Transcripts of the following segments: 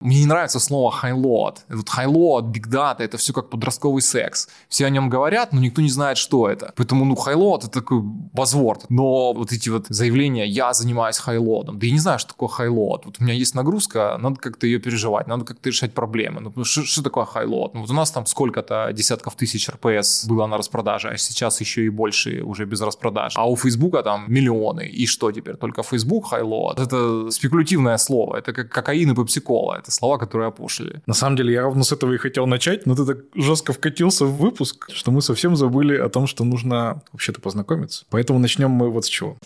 Мне не нравится слово high-load. Этот big data, это все как подростковый секс. Все о нем говорят, но никто не знает, что это. Поэтому, ну, high-load это такой базворд. Но вот эти вот заявления, я занимаюсь high-load, да я не знаю, что такое high-load. Вот у меня есть нагрузка, надо как-то ее переживать, надо как-то решать проблемы. Ну, что, такое high-load? Ну, вот у нас там сколько-то десятков тысяч РПС было на распродаже, а сейчас еще и больше уже без распродаж. А у Фейсбука там миллионы. И что теперь? Только Facebook high-load? Это спекулятивное слово. Это как кокаин и пепсикола. Это слова, которые опушили. На самом деле, я ровно с этого и хотел начать, но ты так жестко вкатился в выпуск, что мы совсем забыли о том, что нужно вообще-то познакомиться. Поэтому начнем мы вот с чего.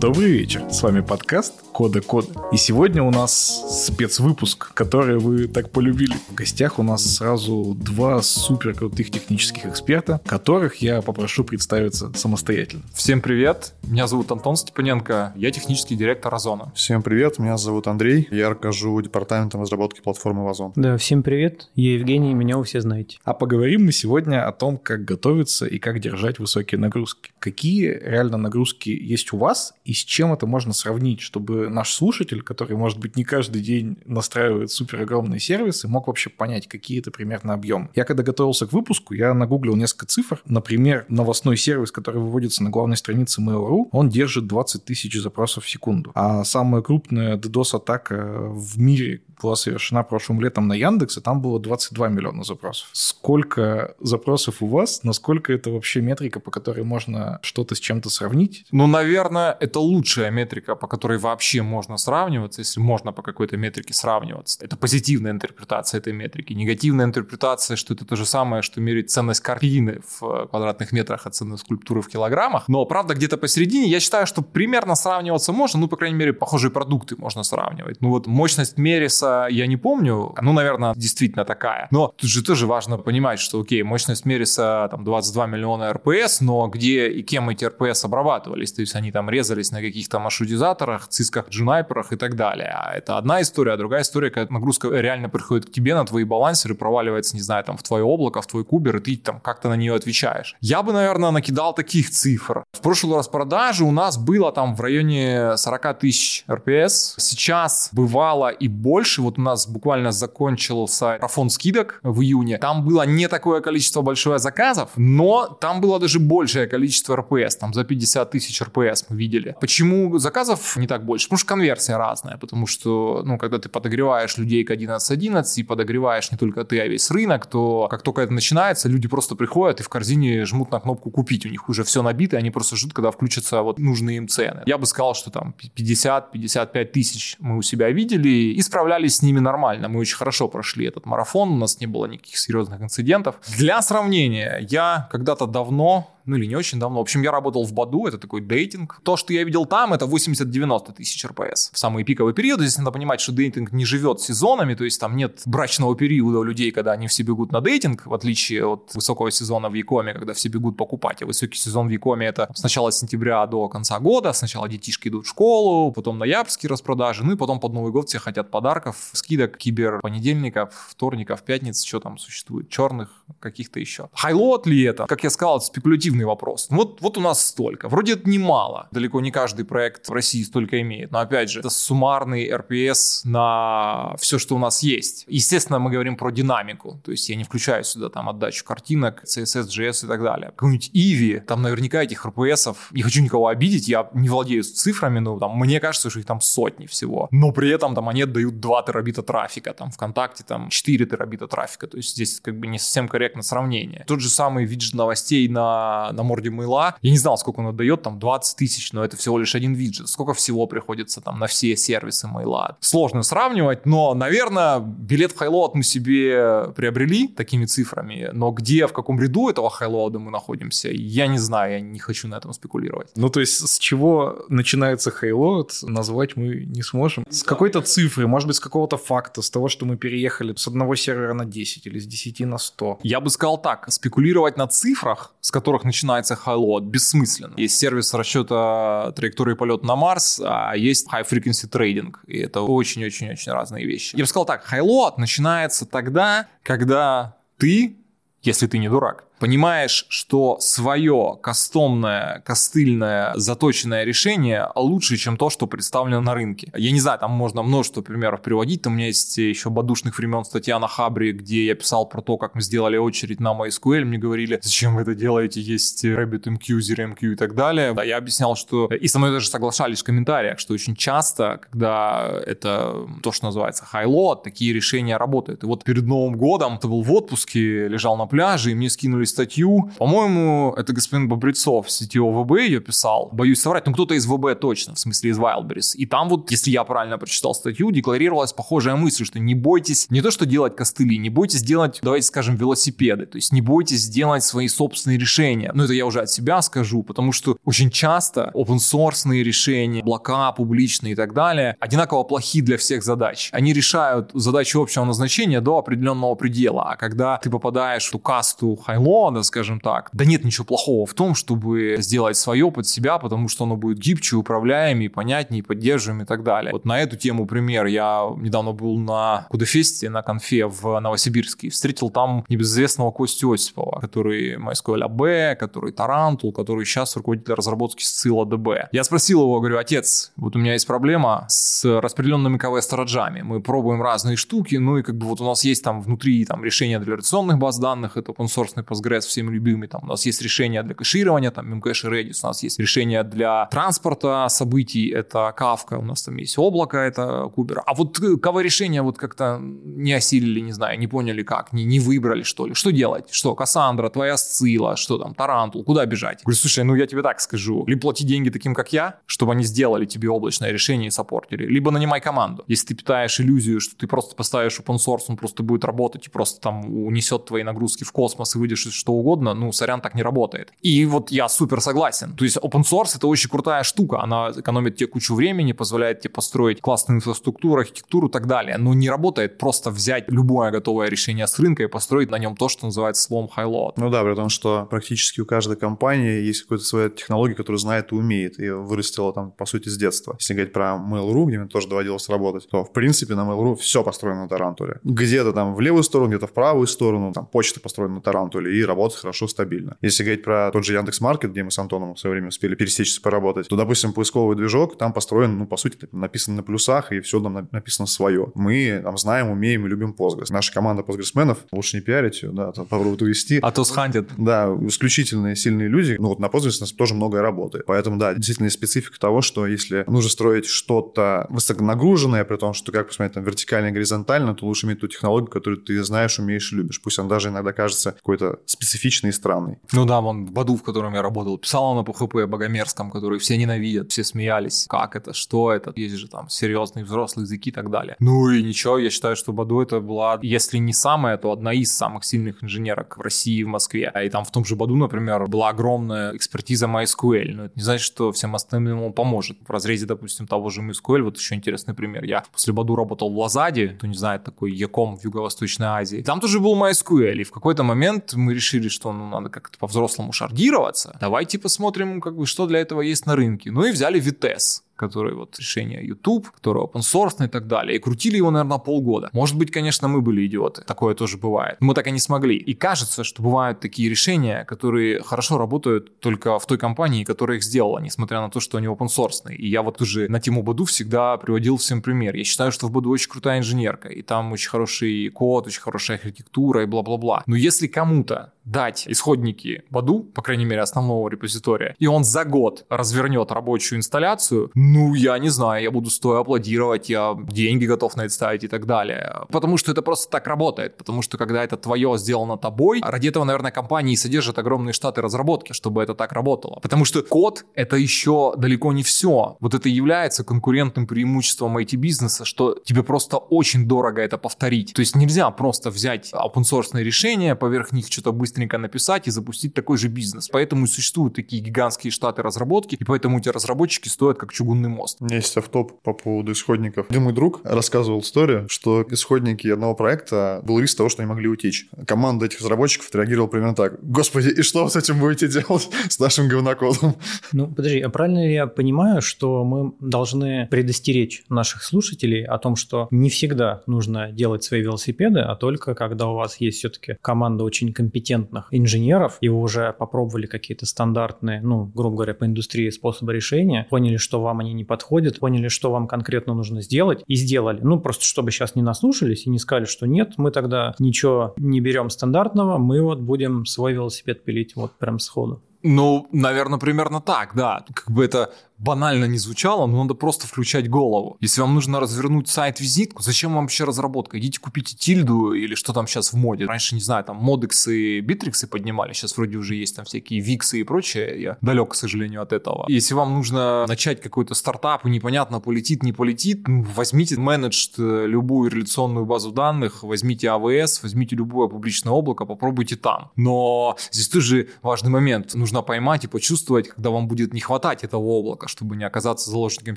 Добрый вечер. С вами подкаст Кода Кода. И сегодня у нас спецвыпуск, который вы так полюбили. В гостях у нас сразу два супер крутых технических эксперта, которых я попрошу представиться самостоятельно. Всем привет. Меня зовут Антон Степаненко. Я технический директор Озона. Всем привет. Меня зовут Андрей. Я руковожу департаментом разработки платформы Озон. Да, всем привет. Я Евгений, меня вы все знаете. А поговорим мы сегодня о том, как готовиться и как держать высокие нагрузки. Какие реально нагрузки есть у вас и с чем это можно сравнить, чтобы наш слушатель, который, может быть, не каждый день настраивает супер огромные сервисы, мог вообще понять, какие это примерно объемы. Я когда готовился к выпуску, я нагуглил несколько цифр. Например, новостной сервис, который выводится на главной странице Mail.ru, он держит 20 тысяч запросов в секунду. А самая крупная DDoS-атака в мире была совершена прошлым летом на Яндекс, и там было 22 миллиона запросов. Сколько запросов у вас? Насколько это вообще метрика, по которой можно что-то с чем-то сравнить? Ну, наверное, это лучшая метрика, по которой вообще можно сравниваться, если можно по какой-то метрике сравниваться. Это позитивная интерпретация этой метрики. Негативная интерпретация, что это то же самое, что мерить ценность картины в квадратных метрах, а ценность скульптуры в килограммах. Но, правда, где-то посередине я считаю, что примерно сравниваться можно, ну, по крайней мере, похожие продукты можно сравнивать. Ну, вот мощность Мериса я не помню. Ну, наверное, действительно такая. Но тут же тоже важно понимать, что, окей, мощность Мериса там 22 миллиона РПС, но где и кем эти РПС обрабатывались? То есть они там резались на каких-то маршрутизаторах, цисках, джунайперах и так далее. А это одна история, а другая история, когда нагрузка реально приходит к тебе на твои балансеры, проваливается, не знаю, там в твое облако, в твой кубер, и ты там как-то на нее отвечаешь. Я бы, наверное, накидал таких цифр. В прошлый раз продажи у нас было там в районе 40 тысяч РПС. Сейчас бывало и больше, вот у нас буквально закончился марафон скидок в июне. Там было не такое количество большое заказов, но там было даже большее количество РПС. Там за 50 тысяч РПС мы видели. Почему заказов не так больше? Потому что конверсия разная. Потому что, ну, когда ты подогреваешь людей к 11.11 и подогреваешь не только ты, а весь рынок, то как только это начинается, люди просто приходят и в корзине жмут на кнопку «Купить». У них уже все набито, они просто ждут, когда включатся вот нужные им цены. Я бы сказал, что там 50-55 тысяч мы у себя видели и справлялись с ними нормально. Мы очень хорошо прошли этот марафон, у нас не было никаких серьезных инцидентов. Для сравнения, я когда-то давно ну или не очень давно. В общем, я работал в Баду, это такой дейтинг. То, что я видел там, это 80-90 тысяч РПС. В самые пиковые периоды, здесь надо понимать, что дейтинг не живет сезонами, то есть там нет брачного периода у людей, когда они все бегут на дейтинг, в отличие от высокого сезона в Якоме, когда все бегут покупать. А высокий сезон в Якоме это с начала сентября до конца года, сначала детишки идут в школу, потом ноябрьские распродажи, ну и потом под Новый год все хотят подарков, скидок, кибер понедельников, вторников, пятниц, что там существует, черных каких-то еще. Хайлот ли это? Как я сказал, это спекулятивно объективный вопрос. Вот, вот у нас столько. Вроде это немало. Далеко не каждый проект в России столько имеет. Но опять же, это суммарный RPS на все, что у нас есть. Естественно, мы говорим про динамику. То есть я не включаю сюда там отдачу картинок, CSS, JS и так далее. Какой-нибудь Eevee, там наверняка этих RPS, не хочу никого обидеть, я не владею цифрами, но там мне кажется, что их там сотни всего. Но при этом там они отдают 2 терабита трафика, там ВКонтакте там 4 терабита трафика. То есть здесь как бы не совсем корректно сравнение. Тот же самый виджет новостей на на, морде мыла. Я не знал, сколько он отдает, там 20 тысяч, но это всего лишь один виджет. Сколько всего приходится там на все сервисы мейла. Сложно сравнивать, но, наверное, билет в highload мы себе приобрели такими цифрами, но где, в каком ряду этого highload а мы находимся, я не знаю, я не хочу на этом спекулировать. Ну, то есть с чего начинается highload, назвать мы не сможем. С какой-то цифры, может быть, с какого-то факта, с того, что мы переехали с одного сервера на 10 или с 10 на 100. Я бы сказал так, спекулировать на цифрах, с которых начинается начинается high-load, бессмысленно. Есть сервис расчета траектории полета на Марс, а есть high-frequency trading, и это очень-очень-очень разные вещи. Я бы сказал так, high-load начинается тогда, когда ты, если ты не дурак, понимаешь, что свое кастомное, костыльное, заточенное решение лучше, чем то, что представлено на рынке. Я не знаю, там можно множество примеров приводить. Там у меня есть еще бодушных времен статья на Хабре, где я писал про то, как мы сделали очередь на MySQL. Мне говорили, зачем вы это делаете, есть RabbitMQ, ZeroMQ и так далее. Да, я объяснял, что... И со мной даже соглашались в комментариях, что очень часто, когда это то, что называется high-load, такие решения работают. И вот перед Новым годом ты был в отпуске, лежал на пляже, и мне скинули статью. По-моему, это господин Бобрецов, CTO ВБ ее писал. Боюсь соврать, ну кто-то из ВБ точно, в смысле из Wildberries. И там вот, если я правильно прочитал статью, декларировалась похожая мысль, что не бойтесь не то, что делать костыли, не бойтесь делать, давайте скажем, велосипеды. То есть не бойтесь делать свои собственные решения. Ну это я уже от себя скажу, потому что очень часто open source решения, облака публичные и так далее, одинаково плохи для всех задач. Они решают задачи общего назначения до определенного предела. А когда ты попадаешь в ту касту highload а, скажем так, да нет ничего плохого в том, чтобы сделать свое под себя, потому что оно будет гибче, управляемее, понятнее, поддерживаемым и так далее. Вот на эту тему пример. Я недавно был на CodeFest е, на конфе в Новосибирске, встретил там небезызвестного Костю Осипова, который MySQL AB, который Tarantool, который сейчас руководитель разработки ScyllaDB. Я спросил его, говорю, отец, вот у меня есть проблема с распределенными KV-storage ами. Мы пробуем разные штуки, ну и как бы вот у нас есть там внутри там решения для реляционных баз данных, это open source Postgres, всеми любимый, там у нас есть решение для кэширования, там Memcache Redis, у нас есть решение для транспорта событий, это Kafka, у нас там есть облако, это Кубер. А вот KV-решения вот как-то не осилили, не знаю, не поняли как, не, не выбрали что ли. Что делать? Что, Кассандра, твоя Scylla, что там, Tarantool, куда бежать? Говорю, слушай, ну я тебе так скажу, либо плати деньги таким, как я, чтобы они сделали тебе облачное решение и саппортили, либо нанимай команду. Если ты питаешь иллюзию, что ты просто поставишь open source, он просто будет работать и просто там унесет твои нагрузки в космос и выйдешь что угодно, ну, сорян, так не работает. И вот я супер согласен. То есть open source это очень крутая штука, она экономит тебе кучу времени, позволяет тебе построить классную инфраструктуру, архитектуру и так далее, но не работает просто взять любое готовое решение с рынка и построить на нем то, что называется словом high-load. Ну да, при том, что практически у каждой компании есть какая-то своя технология, которую знает и умеет, и вырастила там, по сути, с детства. Если говорить про Mail.ru, где мне тоже доводилось работать, то, в принципе, на Mail.ru все построено на Тарантуле. Где-то там в левую сторону, где-то в правую сторону, там почта построена на Тарантуле и работает хорошо, стабильно. Если говорить про тот же Яндекс Маркет, где мы с Антоном в свое время успели пересечься, поработать, то, допустим, поисковый движок там построен, ну, по сути, написан на плюсах, и все там написано свое. Мы там знаем, умеем и любим Postgres. Наша команда постгрессменов, лучше не пиарить ее, да, попробовать увести. А то схантят. Да, исключительные сильные люди. Ну, вот на Postgres у нас тоже многое работает. Поэтому, да, действительно специфика того, что если нужно строить что-то высоконагруженное, при том, что, как посмотреть, там, вертикально и горизонтально, то лучше иметь ту технологию, которую ты знаешь, умеешь и любишь. Пусть он даже иногда кажется какой-то специфичный и странный. Ну да, вон в Баду, в котором я работал, писал он на PHP богомерзком, который все ненавидят, все смеялись. Как это, что это? Есть же там серьезные взрослые языки и так далее. Ну и ничего, я считаю, что Баду это была, если не самая, то одна из самых сильных инженерок в России и в Москве. И там в том же Баду, например, была огромная экспертиза MySQL. Но это не значит, что всем остальным ему поможет. В разрезе, допустим, того же MySQL, вот еще интересный пример. Я после Баду работал в Лазаде, кто не знает, такой Яком в Юго-Восточной Азии. Там тоже был MySQL, и в какой-то момент мы решили, что ну, надо как-то по-взрослому шардироваться. Давайте посмотрим, как бы, что для этого есть на рынке. Ну и взяли Vitesse который вот решение YouTube, который open source и так далее. И крутили его, наверное, полгода. Может быть, конечно, мы были идиоты. Такое тоже бывает. Мы так и не смогли. И кажется, что бывают такие решения, которые хорошо работают только в той компании, которая их сделала, несмотря на то, что они open source. И я вот уже на тему Баду всегда приводил всем пример. Я считаю, что в Баду очень крутая инженерка, и там очень хороший код, очень хорошая архитектура и бла-бла-бла. Но если кому-то дать исходники Баду, по крайней мере, основного репозитория, и он за год развернет рабочую инсталляцию, ну, я не знаю, я буду стоя аплодировать, я деньги готов на это ставить и так далее. Потому что это просто так работает. Потому что когда это твое сделано тобой, ради этого, наверное, компании содержат огромные штаты разработки, чтобы это так работало. Потому что код — это еще далеко не все. Вот это является конкурентным преимуществом IT-бизнеса, что тебе просто очень дорого это повторить. То есть нельзя просто взять open source решения, поверх них что-то быстренько написать и запустить такой же бизнес. Поэтому и существуют такие гигантские штаты разработки, и поэтому эти разработчики стоят как чугунный мост. У меня есть автоп по поводу исходников. Один мой друг рассказывал историю, что исходники одного проекта был риск того, что они могли утечь. Команда этих разработчиков отреагировала примерно так. Господи, и что вы с этим будете делать, с нашим говнокодом? Ну, подожди, а правильно ли я понимаю, что мы должны предостеречь наших слушателей о том, что не всегда нужно делать свои велосипеды, а только когда у вас есть все-таки команда очень компетентных компетентных инженеров, и вы уже попробовали какие-то стандартные, ну, грубо говоря, по индустрии способы решения, поняли, что вам они не подходят, поняли, что вам конкретно нужно сделать, и сделали. Ну, просто чтобы сейчас не наслушались и не сказали, что нет, мы тогда ничего не берем стандартного, мы вот будем свой велосипед пилить вот прям сходу. Ну, наверное, примерно так, да. Как бы это банально не звучало, но надо просто включать голову. Если вам нужно развернуть сайт-визитку, зачем вам вообще разработка? Идите купите тильду или что там сейчас в моде. Раньше, не знаю, там модексы, битриксы поднимали, сейчас вроде уже есть там всякие виксы и прочее. Я далек, к сожалению, от этого. Если вам нужно начать какой-то стартап и непонятно полетит, не полетит, ну, возьмите менедж любую реляционную базу данных, возьмите AWS, возьмите любое публичное облако, попробуйте там. Но здесь тоже важный момент. Нужно поймать и почувствовать, когда вам будет не хватать этого облака чтобы не оказаться заложником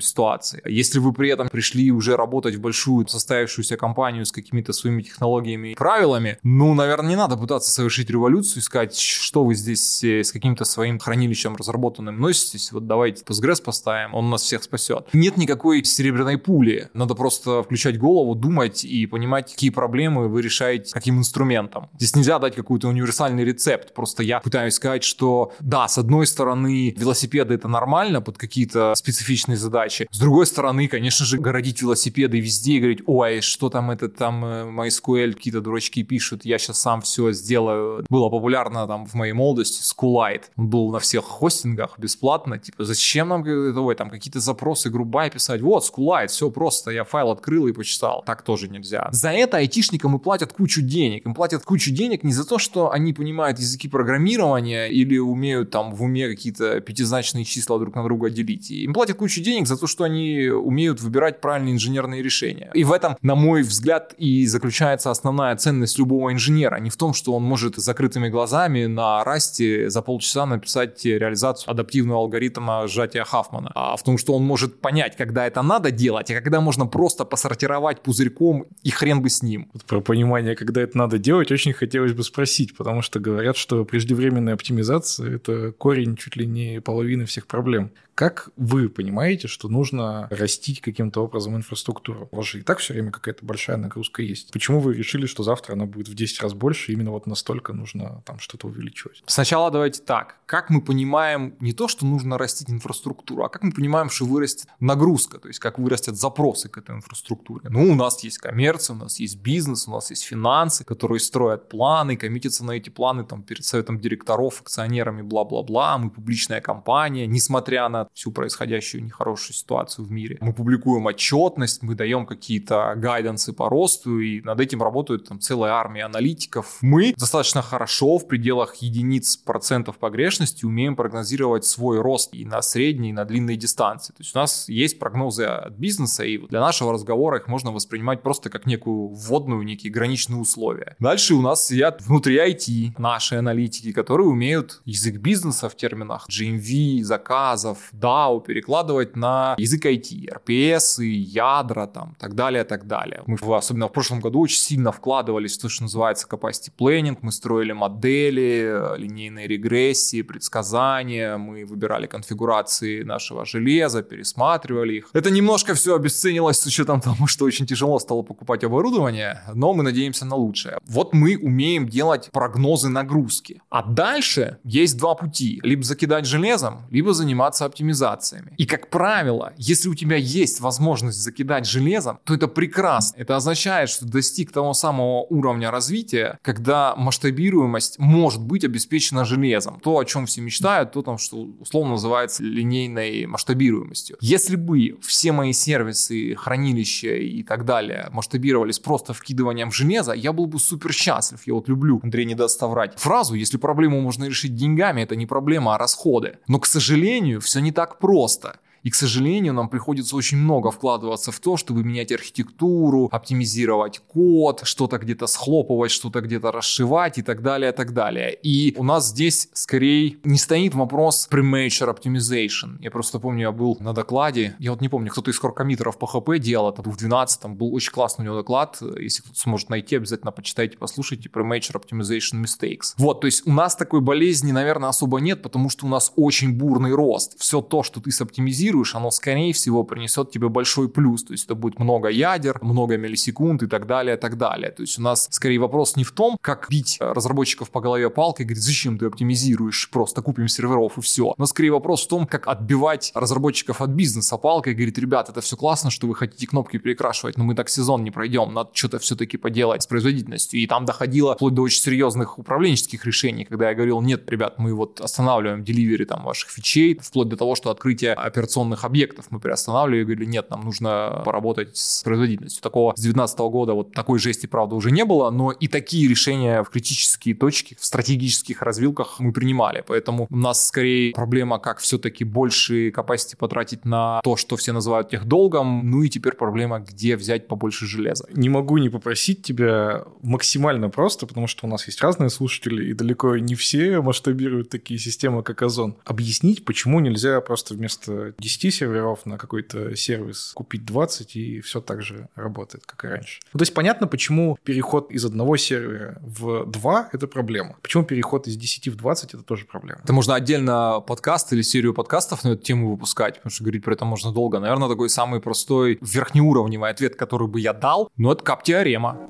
ситуации. Если вы при этом пришли уже работать в большую состоявшуюся компанию с какими-то своими технологиями и правилами, ну, наверное, не надо пытаться совершить революцию, искать, что вы здесь э, с каким-то своим хранилищем разработанным носитесь, вот давайте Postgres поставим, он нас всех спасет. Нет никакой серебряной пули, надо просто включать голову, думать и понимать, какие проблемы вы решаете каким инструментом. Здесь нельзя дать какой-то универсальный рецепт, просто я пытаюсь сказать, что да, с одной стороны, велосипеды это нормально под какие какие-то специфичные задачи. С другой стороны, конечно же, городить велосипеды везде и говорить, ой, что там это там э, MySQL какие-то дурачки пишут, я сейчас сам все сделаю. Было популярно там в моей молодости SQLite. Он был на всех хостингах бесплатно. Типа, зачем нам ой, там какие-то запросы грубая писать? Вот, SQLite, все просто. Я файл открыл и почитал. Так тоже нельзя. За это айтишникам и платят кучу денег. Им платят кучу денег не за то, что они понимают языки программирования или умеют там в уме какие-то пятизначные числа друг на друга делить развитии. Им платят кучу денег за то, что они умеют выбирать правильные инженерные решения. И в этом, на мой взгляд, и заключается основная ценность любого инженера. Не в том, что он может закрытыми глазами на расте за полчаса написать реализацию адаптивного алгоритма сжатия Хафмана, а в том, что он может понять, когда это надо делать, а когда можно просто посортировать пузырьком и хрен бы с ним. Вот про понимание, когда это надо делать, очень хотелось бы спросить, потому что говорят, что преждевременная оптимизация – это корень чуть ли не половины всех проблем. Как вы понимаете, что нужно растить каким-то образом инфраструктуру? У вас же и так все время какая-то большая нагрузка есть. Почему вы решили, что завтра она будет в 10 раз больше, именно вот настолько нужно там что-то увеличивать? Сначала давайте так. Как мы понимаем не то, что нужно растить инфраструктуру, а как мы понимаем, что вырастет нагрузка, то есть как вырастят запросы к этой инфраструктуре. Ну, у нас есть коммерция, у нас есть бизнес, у нас есть финансы, которые строят планы, коммитятся на эти планы там перед советом директоров, акционерами, бла-бла-бла. Мы публичная компания, несмотря на всю происходящую нехорошую ситуацию в мире. Мы публикуем отчетность, мы даем какие-то гайденсы по росту, и над этим работают там целая армия аналитиков. Мы достаточно хорошо в пределах единиц процентов погрешности умеем прогнозировать свой рост и на средней, и на длинной дистанции. То есть у нас есть прогнозы от бизнеса, и для нашего разговора их можно воспринимать просто как некую вводную, некие граничные условия. Дальше у нас сидят внутри IT наши аналитики, которые умеют язык бизнеса в терминах GMV, заказов, DAO перекладывать на язык IT, RPS, ядра, там, так далее, так далее. Мы, особенно в прошлом году, очень сильно вкладывались в то, что называется capacity planning, мы строили модели, линейные регрессии, предсказания, мы выбирали конфигурации нашего железа, пересматривали их. Это немножко все обесценилось с учетом того, что очень тяжело стало покупать оборудование, но мы надеемся на лучшее. Вот мы умеем делать прогнозы нагрузки. А дальше есть два пути. Либо закидать железом, либо заниматься оптимизацией оптимизациями. И, как правило, если у тебя есть возможность закидать железом, то это прекрасно. Это означает, что достиг того самого уровня развития, когда масштабируемость может быть обеспечена железом. То, о чем все мечтают, то, там, что условно называется линейной масштабируемостью. Если бы все мои сервисы, хранилища и так далее масштабировались просто вкидыванием железа, я был бы супер счастлив. Я вот люблю, Андрей не даст соврать, фразу, если проблему можно решить деньгами, это не проблема, а расходы. Но, к сожалению, все не так просто. И, к сожалению, нам приходится очень много вкладываться в то, чтобы менять архитектуру, оптимизировать код, что-то где-то схлопывать, что-то где-то расшивать и так далее, и так далее. И у нас здесь скорее не стоит вопрос premature optimization. Я просто помню, я был на докладе, я вот не помню, кто-то из коркомитеров по ХП делал, это в 12 был очень классный у него доклад, если кто-то сможет найти, обязательно почитайте, послушайте, premature optimization mistakes. Вот, то есть у нас такой болезни, наверное, особо нет, потому что у нас очень бурный рост. Все то, что ты соптимизируешь, оптимизируешь, оно, скорее всего, принесет тебе большой плюс. То есть это будет много ядер, много миллисекунд и так далее, и так далее. То есть у нас скорее вопрос не в том, как бить разработчиков по голове палкой, говорит, зачем ты оптимизируешь, просто купим серверов и все. Но скорее вопрос в том, как отбивать разработчиков от бизнеса палкой, говорит, ребят, это все классно, что вы хотите кнопки перекрашивать, но мы так сезон не пройдем, надо что-то все-таки поделать с производительностью. И там доходило вплоть до очень серьезных управленческих решений, когда я говорил, нет, ребят, мы вот останавливаем деливери там ваших фичей, вплоть до того, что открытие операционных объектов мы приостанавливали и говорили, нет, нам нужно поработать с производительностью. Такого с 2019 года вот такой жести, правда, уже не было, но и такие решения в критические точки, в стратегических развилках мы принимали. Поэтому у нас скорее проблема, как все-таки больше capacity потратить на то, что все называют техдолгом, ну и теперь проблема, где взять побольше железа. Не могу не попросить тебя максимально просто, потому что у нас есть разные слушатели, и далеко не все масштабируют такие системы, как Озон. Объяснить, почему нельзя просто вместо 10 серверов на какой-то сервис купить 20, и все так же работает, как и раньше. Ну, то есть понятно, почему переход из одного сервера в два – это проблема. Почему переход из 10 в 20 – это тоже проблема. Это можно отдельно подкаст или серию подкастов на эту тему выпускать, потому что говорить про это можно долго. Наверное, такой самый простой верхнеуровневый ответ, который бы я дал, ну, это кап-теорема.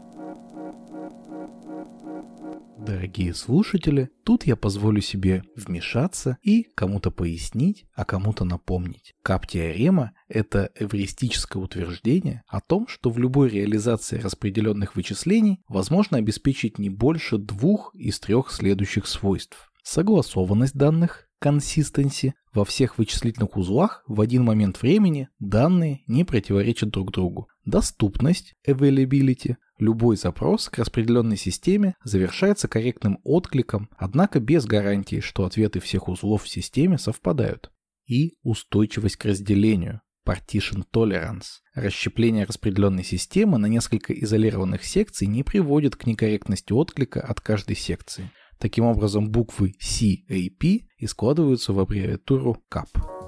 Дорогие слушатели, тут я позволю себе вмешаться и кому-то пояснить, а кому-то напомнить. Кап-теорема – это эвристическое утверждение о том, что в любой реализации распределенных вычислений возможно обеспечить не больше двух из трех следующих свойств. Согласованность данных, consistency, во всех вычислительных узлах в один момент времени данные не противоречат друг другу. Доступность, availability, Любой запрос к распределенной системе завершается корректным откликом, однако без гарантии, что ответы всех узлов в системе совпадают. И устойчивость к разделению. Partition Tolerance. Расщепление распределенной системы на несколько изолированных секций не приводит к некорректности отклика от каждой секции. Таким образом, буквы CAP и складываются в аббревиатуру CAP.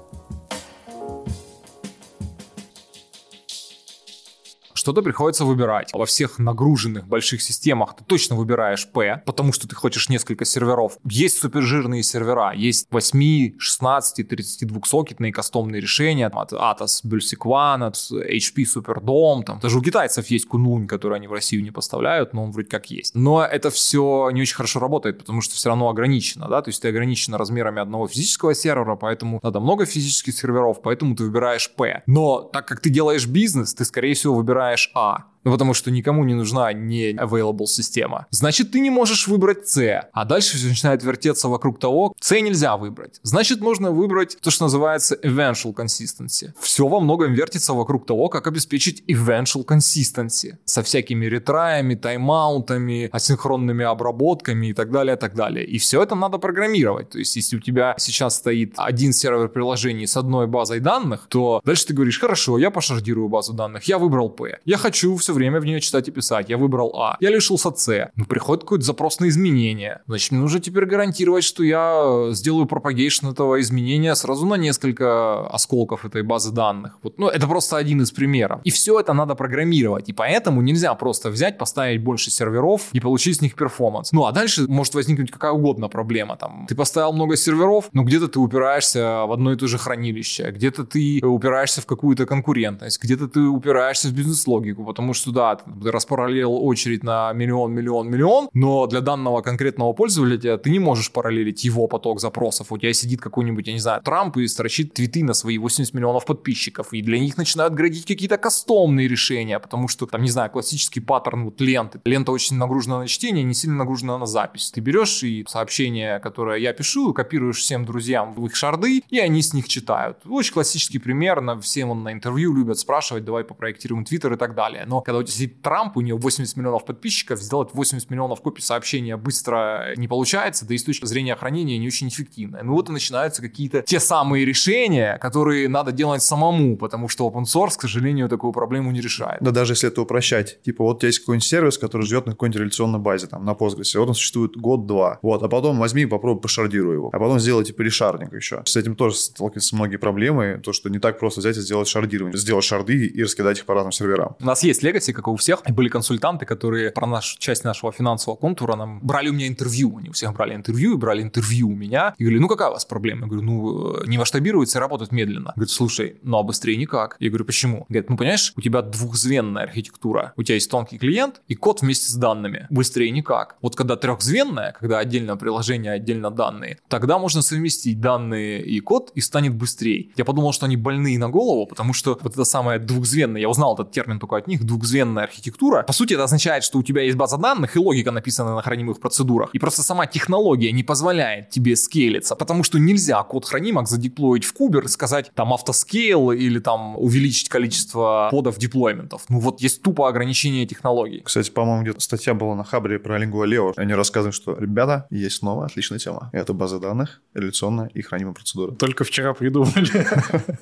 Что-то приходится выбирать. Во всех нагруженных больших системах ты точно выбираешь P, потому что ты хочешь несколько серверов. Есть супержирные сервера, есть 8, 16, 32 сокетные кастомные решения от Atos One, от HP Superdome, там даже у китайцев есть Kunlun, который они в Россию не поставляют, но он вроде как есть. Но это все не очень хорошо работает, потому что все равно ограничено, да, то есть ты ограничено размерами одного физического сервера, поэтому надо много физических серверов, поэтому ты выбираешь P. Но так как ты делаешь бизнес, ты скорее всего выбираешь выбираешь А, ну, потому что никому не нужна не available система. Значит, ты не можешь выбрать C. А дальше все начинает вертеться вокруг того, C нельзя выбрать. Значит, нужно выбрать то, что называется eventual consistency. Все во многом вертится вокруг того, как обеспечить eventual consistency. Со всякими ретраями, тайм-аутами, асинхронными обработками и так далее, и так далее. И все это надо программировать. То есть, если у тебя сейчас стоит один сервер приложений с одной базой данных, то дальше ты говоришь, хорошо, я пошардирую базу данных, я выбрал P. Я хочу все время в нее читать и писать. Я выбрал А. Я лишился С. Ну, приходит какой-то запрос на изменение. Значит, мне нужно теперь гарантировать, что я э, сделаю propagation этого изменения сразу на несколько осколков этой базы данных. Вот, ну, это просто один из примеров. И все это надо программировать. И поэтому нельзя просто взять, поставить больше серверов и получить с них performance. Ну, а дальше может возникнуть какая угодно проблема. Там, ты поставил много серверов, но где-то ты упираешься в одно и то же хранилище, где-то ты упираешься в какую-то конкурентность, где-то ты упираешься в бизнес-логику, потому что да, ты распараллелил очередь на миллион, миллион, миллион, но для данного конкретного пользователя ты не можешь параллелить его поток запросов. У тебя сидит какой-нибудь, я не знаю, Трамп и строчит твиты на свои 80 миллионов подписчиков, и для них начинают градить какие-то кастомные решения, потому что, там, не знаю, классический паттерн вот ленты. Лента очень нагружена на чтение, не сильно нагружена на запись. Ты берешь и сообщение, которое я пишу, копируешь всем друзьям в их шарды, и они с них читают. Очень классический пример, на, всем он на интервью любят спрашивать, давай попроектируем Твиттер и так далее. Но когда у тебя сидит Трамп, у него 80 миллионов подписчиков, сделать 80 миллионов копий сообщения быстро не получается, да и с точки зрения хранения не очень эффективно. Ну вот и начинаются какие-то те самые решения, которые надо делать самому, потому что open source, к сожалению, такую проблему не решает. Да даже если это упрощать. Типа вот у тебя есть какой-нибудь сервис, который живет на какой-нибудь реляционной базе, там, на Postgres, вот он существует год-два, вот, а потом возьми и попробуй пошардируй его, а потом сделай типа решардинг еще. С этим тоже сталкиваются многие проблемы, то, что не так просто взять и сделать шардирование, сделать шарды и раскидать их по разным серверам. У нас есть Legacy, как и у всех. Были консультанты, которые про нашу часть нашего финансового контура нам брали у меня интервью. Они у всех брали интервью и брали интервью у меня. И говорили, ну какая у вас проблема? Я говорю, ну не масштабируется работает медленно. Говорит, слушай, ну а быстрее никак. Я говорю, почему? Говорит, ну понимаешь, у тебя двухзвенная архитектура. У тебя есть тонкий клиент и код вместе с данными. Быстрее никак. Вот когда трехзвенная, когда отдельно приложение, отдельно данные, тогда можно совместить данные и код и станет быстрее. Я подумал, что они больные на голову, потому что вот это самое двухзвенное, я узнал этот термин только от них, двухзвенная архитектура. По сути, это означает, что у тебя есть база данных и логика написана на хранимых процедурах. И просто сама технология не позволяет тебе скейлиться, потому что нельзя код хранимок задеплоить в кубер и сказать там автоскейл или там увеличить количество подов деплойментов. Ну вот есть тупо ограничение технологий. Кстати, по-моему, где-то статья была на Хабре про Lingua Leo. Они рассказывают, что, ребята, есть снова отличная тема. Это база данных, реляционная и хранимая процедура. Только вчера придумали.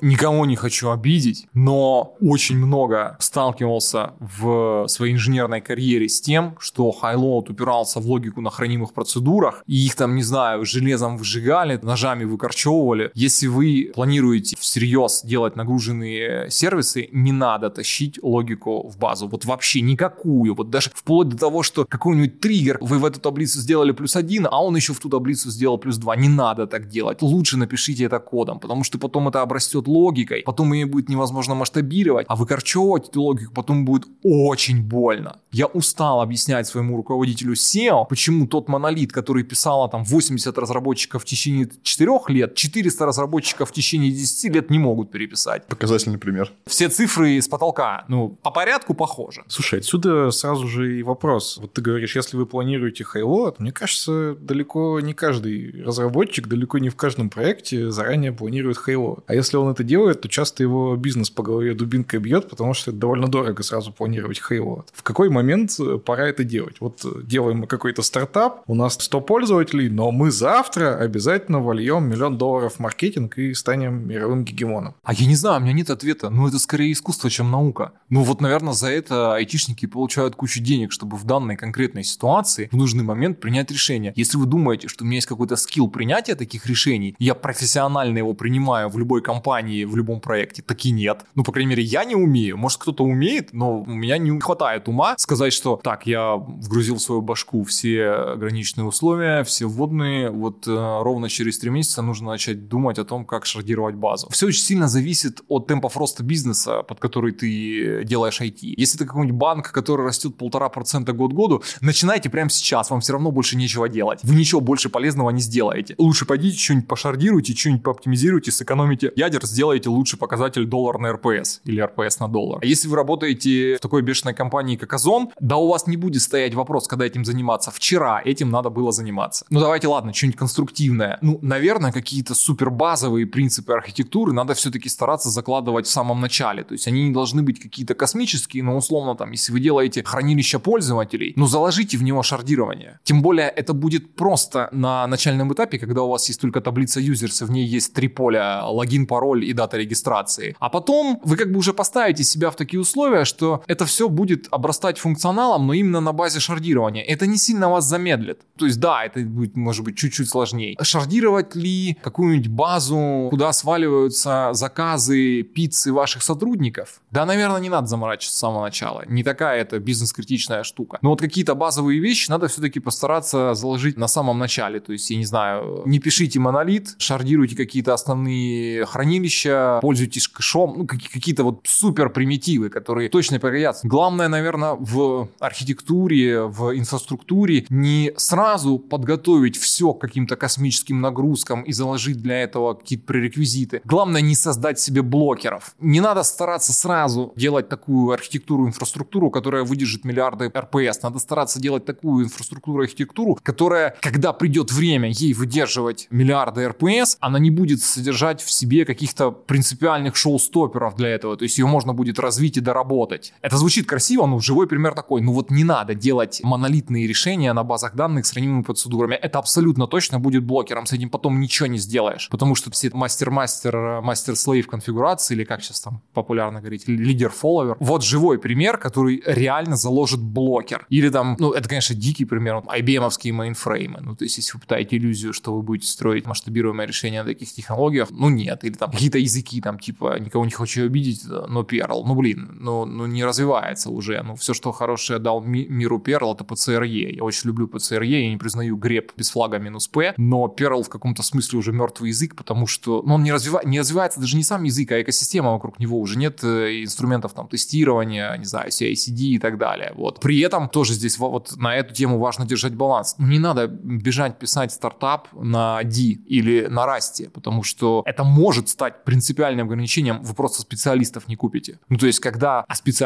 Никого не хочу обидеть, но очень много сталкивался в своей инженерной карьере с тем, что Highload упирался в логику на хранимых процедурах, и их там, не знаю, железом выжигали, ножами выкорчевывали. Если вы планируете всерьез делать нагруженные сервисы, не надо тащить логику в базу. Вот вообще никакую. Вот даже вплоть до того, что какой-нибудь триггер вы в эту таблицу сделали плюс один, а он еще в ту таблицу сделал плюс два. Не надо так делать. Лучше напишите это кодом, потому что потом это обрастет логикой, потом ее будет невозможно масштабировать, а выкорчевывать эту логику потом будет очень больно. Я устал объяснять своему руководителю SEO, почему тот монолит, который писала там 80 разработчиков в течение 4 лет, 400 разработчиков в течение 10 лет не могут переписать. Показательный пример. Все цифры с потолка, ну, по порядку похоже. Слушай, отсюда сразу же и вопрос. Вот ты говоришь, если вы планируете хайлот, мне кажется, далеко не каждый разработчик, далеко не в каждом проекте заранее планирует хайлот. А если он это делает, то часто его бизнес по голове дубинкой бьет, потому что это довольно дорого сразу планировать хайлот. В какой момент пора это делать? Вот делаем мы какой-то стартап, у нас 100 пользователей, но мы завтра обязательно вольем миллион долларов в маркетинг и станем мировым гегемоном. А я не знаю, у меня нет ответа. Ну, это скорее искусство, чем наука. Ну, вот, наверное, за это айтишники получают кучу денег, чтобы в данной конкретной ситуации в нужный момент принять решение. Если вы думаете, что у меня есть какой-то скилл принятия таких решений, я профессионально его принимаю в любой компании, в любом проекте, так и нет. Ну, по крайней мере, я не умею. Может, кто-то умеет, но у меня не хватает ума сказать, что так, я вгрузил в свою башку все граничные условия, все вводные, вот э, ровно через три месяца нужно начать думать о том, как шардировать базу. Все очень сильно зависит от темпов роста бизнеса, под который ты делаешь IT. Если это какой-нибудь банк, который растет полтора процента год году, начинайте прямо сейчас, вам все равно больше нечего делать. Вы ничего больше полезного не сделаете. Лучше пойдите что-нибудь пошардируйте, что-нибудь пооптимизируйте, сэкономите ядер, сделайте лучший показатель доллар на РПС или РПС на доллар. А если вы работаете в такой бешеной компании, как Озон, да у вас не будет стоять вопрос, когда этим заниматься. Вчера этим надо было заниматься. Ну давайте, ладно, что-нибудь конструктивное. Ну, наверное, какие-то супер базовые принципы архитектуры надо все-таки стараться закладывать в самом начале. То есть они не должны быть какие-то космические, но условно там, если вы делаете хранилище пользователей, ну заложите в него шардирование. Тем более это будет просто на начальном этапе, когда у вас есть только таблица users, и в ней есть три поля, логин, пароль и дата регистрации. А потом вы как бы уже поставите себя в такие условия, что это все будет обрастать функционалом, но именно на базе шардирования. Это не сильно вас замедлит. То есть да, это будет, может быть, чуть-чуть сложнее. Шардировать ли какую-нибудь базу, куда сваливаются заказы пиццы ваших сотрудников? Да, наверное, не надо заморачиваться с самого начала. Не такая это бизнес-критичная штука. Но вот какие-то базовые вещи надо все-таки постараться заложить на самом начале. То есть, я не знаю, не пишите монолит, шардируйте какие-то основные хранилища, пользуйтесь кэшом, ну, какие-то вот супер примитивы, которые точно пригодятся. Главное, наверное, в архитектуре, в инфраструктуре не сразу подготовить все к каким-то космическим нагрузкам и заложить для этого какие-то пререквизиты. Главное не создать себе блокеров. Не надо стараться сразу делать такую архитектуру, инфраструктуру, которая выдержит миллиарды РПС. Надо стараться делать такую инфраструктуру, архитектуру, которая, когда придет время ей выдерживать миллиарды РПС, она не будет содержать в себе каких-то принципиальных шоу-стоперов для этого. То есть ее можно будет развить и доработать. Это звучит красиво, но живой пример такой. Ну вот не надо делать монолитные решения на базах данных с хранимыми процедурами. Это абсолютно точно будет блокером. С этим потом ничего не сделаешь. Потому что все master-master, master-slave конфигурации, или как сейчас там популярно говорить, leader-follower. Вот живой пример, который реально заложит блокер. Или там, ну это, конечно, дикий пример, IBM-овские мейнфреймы. Ну то есть если вы питаете иллюзию, что вы будете строить масштабируемое решение на таких технологиях, ну нет. Или там какие-то языки, там типа, никого не хочу обидеть, но Perl. Ну блин, ну, ну не развивается уже. Ну, все, что хорошее дал ми- миру Perl, это PCRE. Я очень люблю PCRE, я не признаю grep без флага минус P, но Perl в каком-то смысле уже мертвый язык, потому что ну, он не, развива... не развивается даже не сам язык, а экосистема вокруг него. Уже нет э, инструментов там тестирования, не знаю, CI-CD и так далее. Вот. При этом тоже здесь вот на эту тему важно держать баланс. Ну, не надо бежать писать стартап на D или на Rust, потому что это может стать принципиальным ограничением, вы просто специалистов не купите. Ну, то есть, когда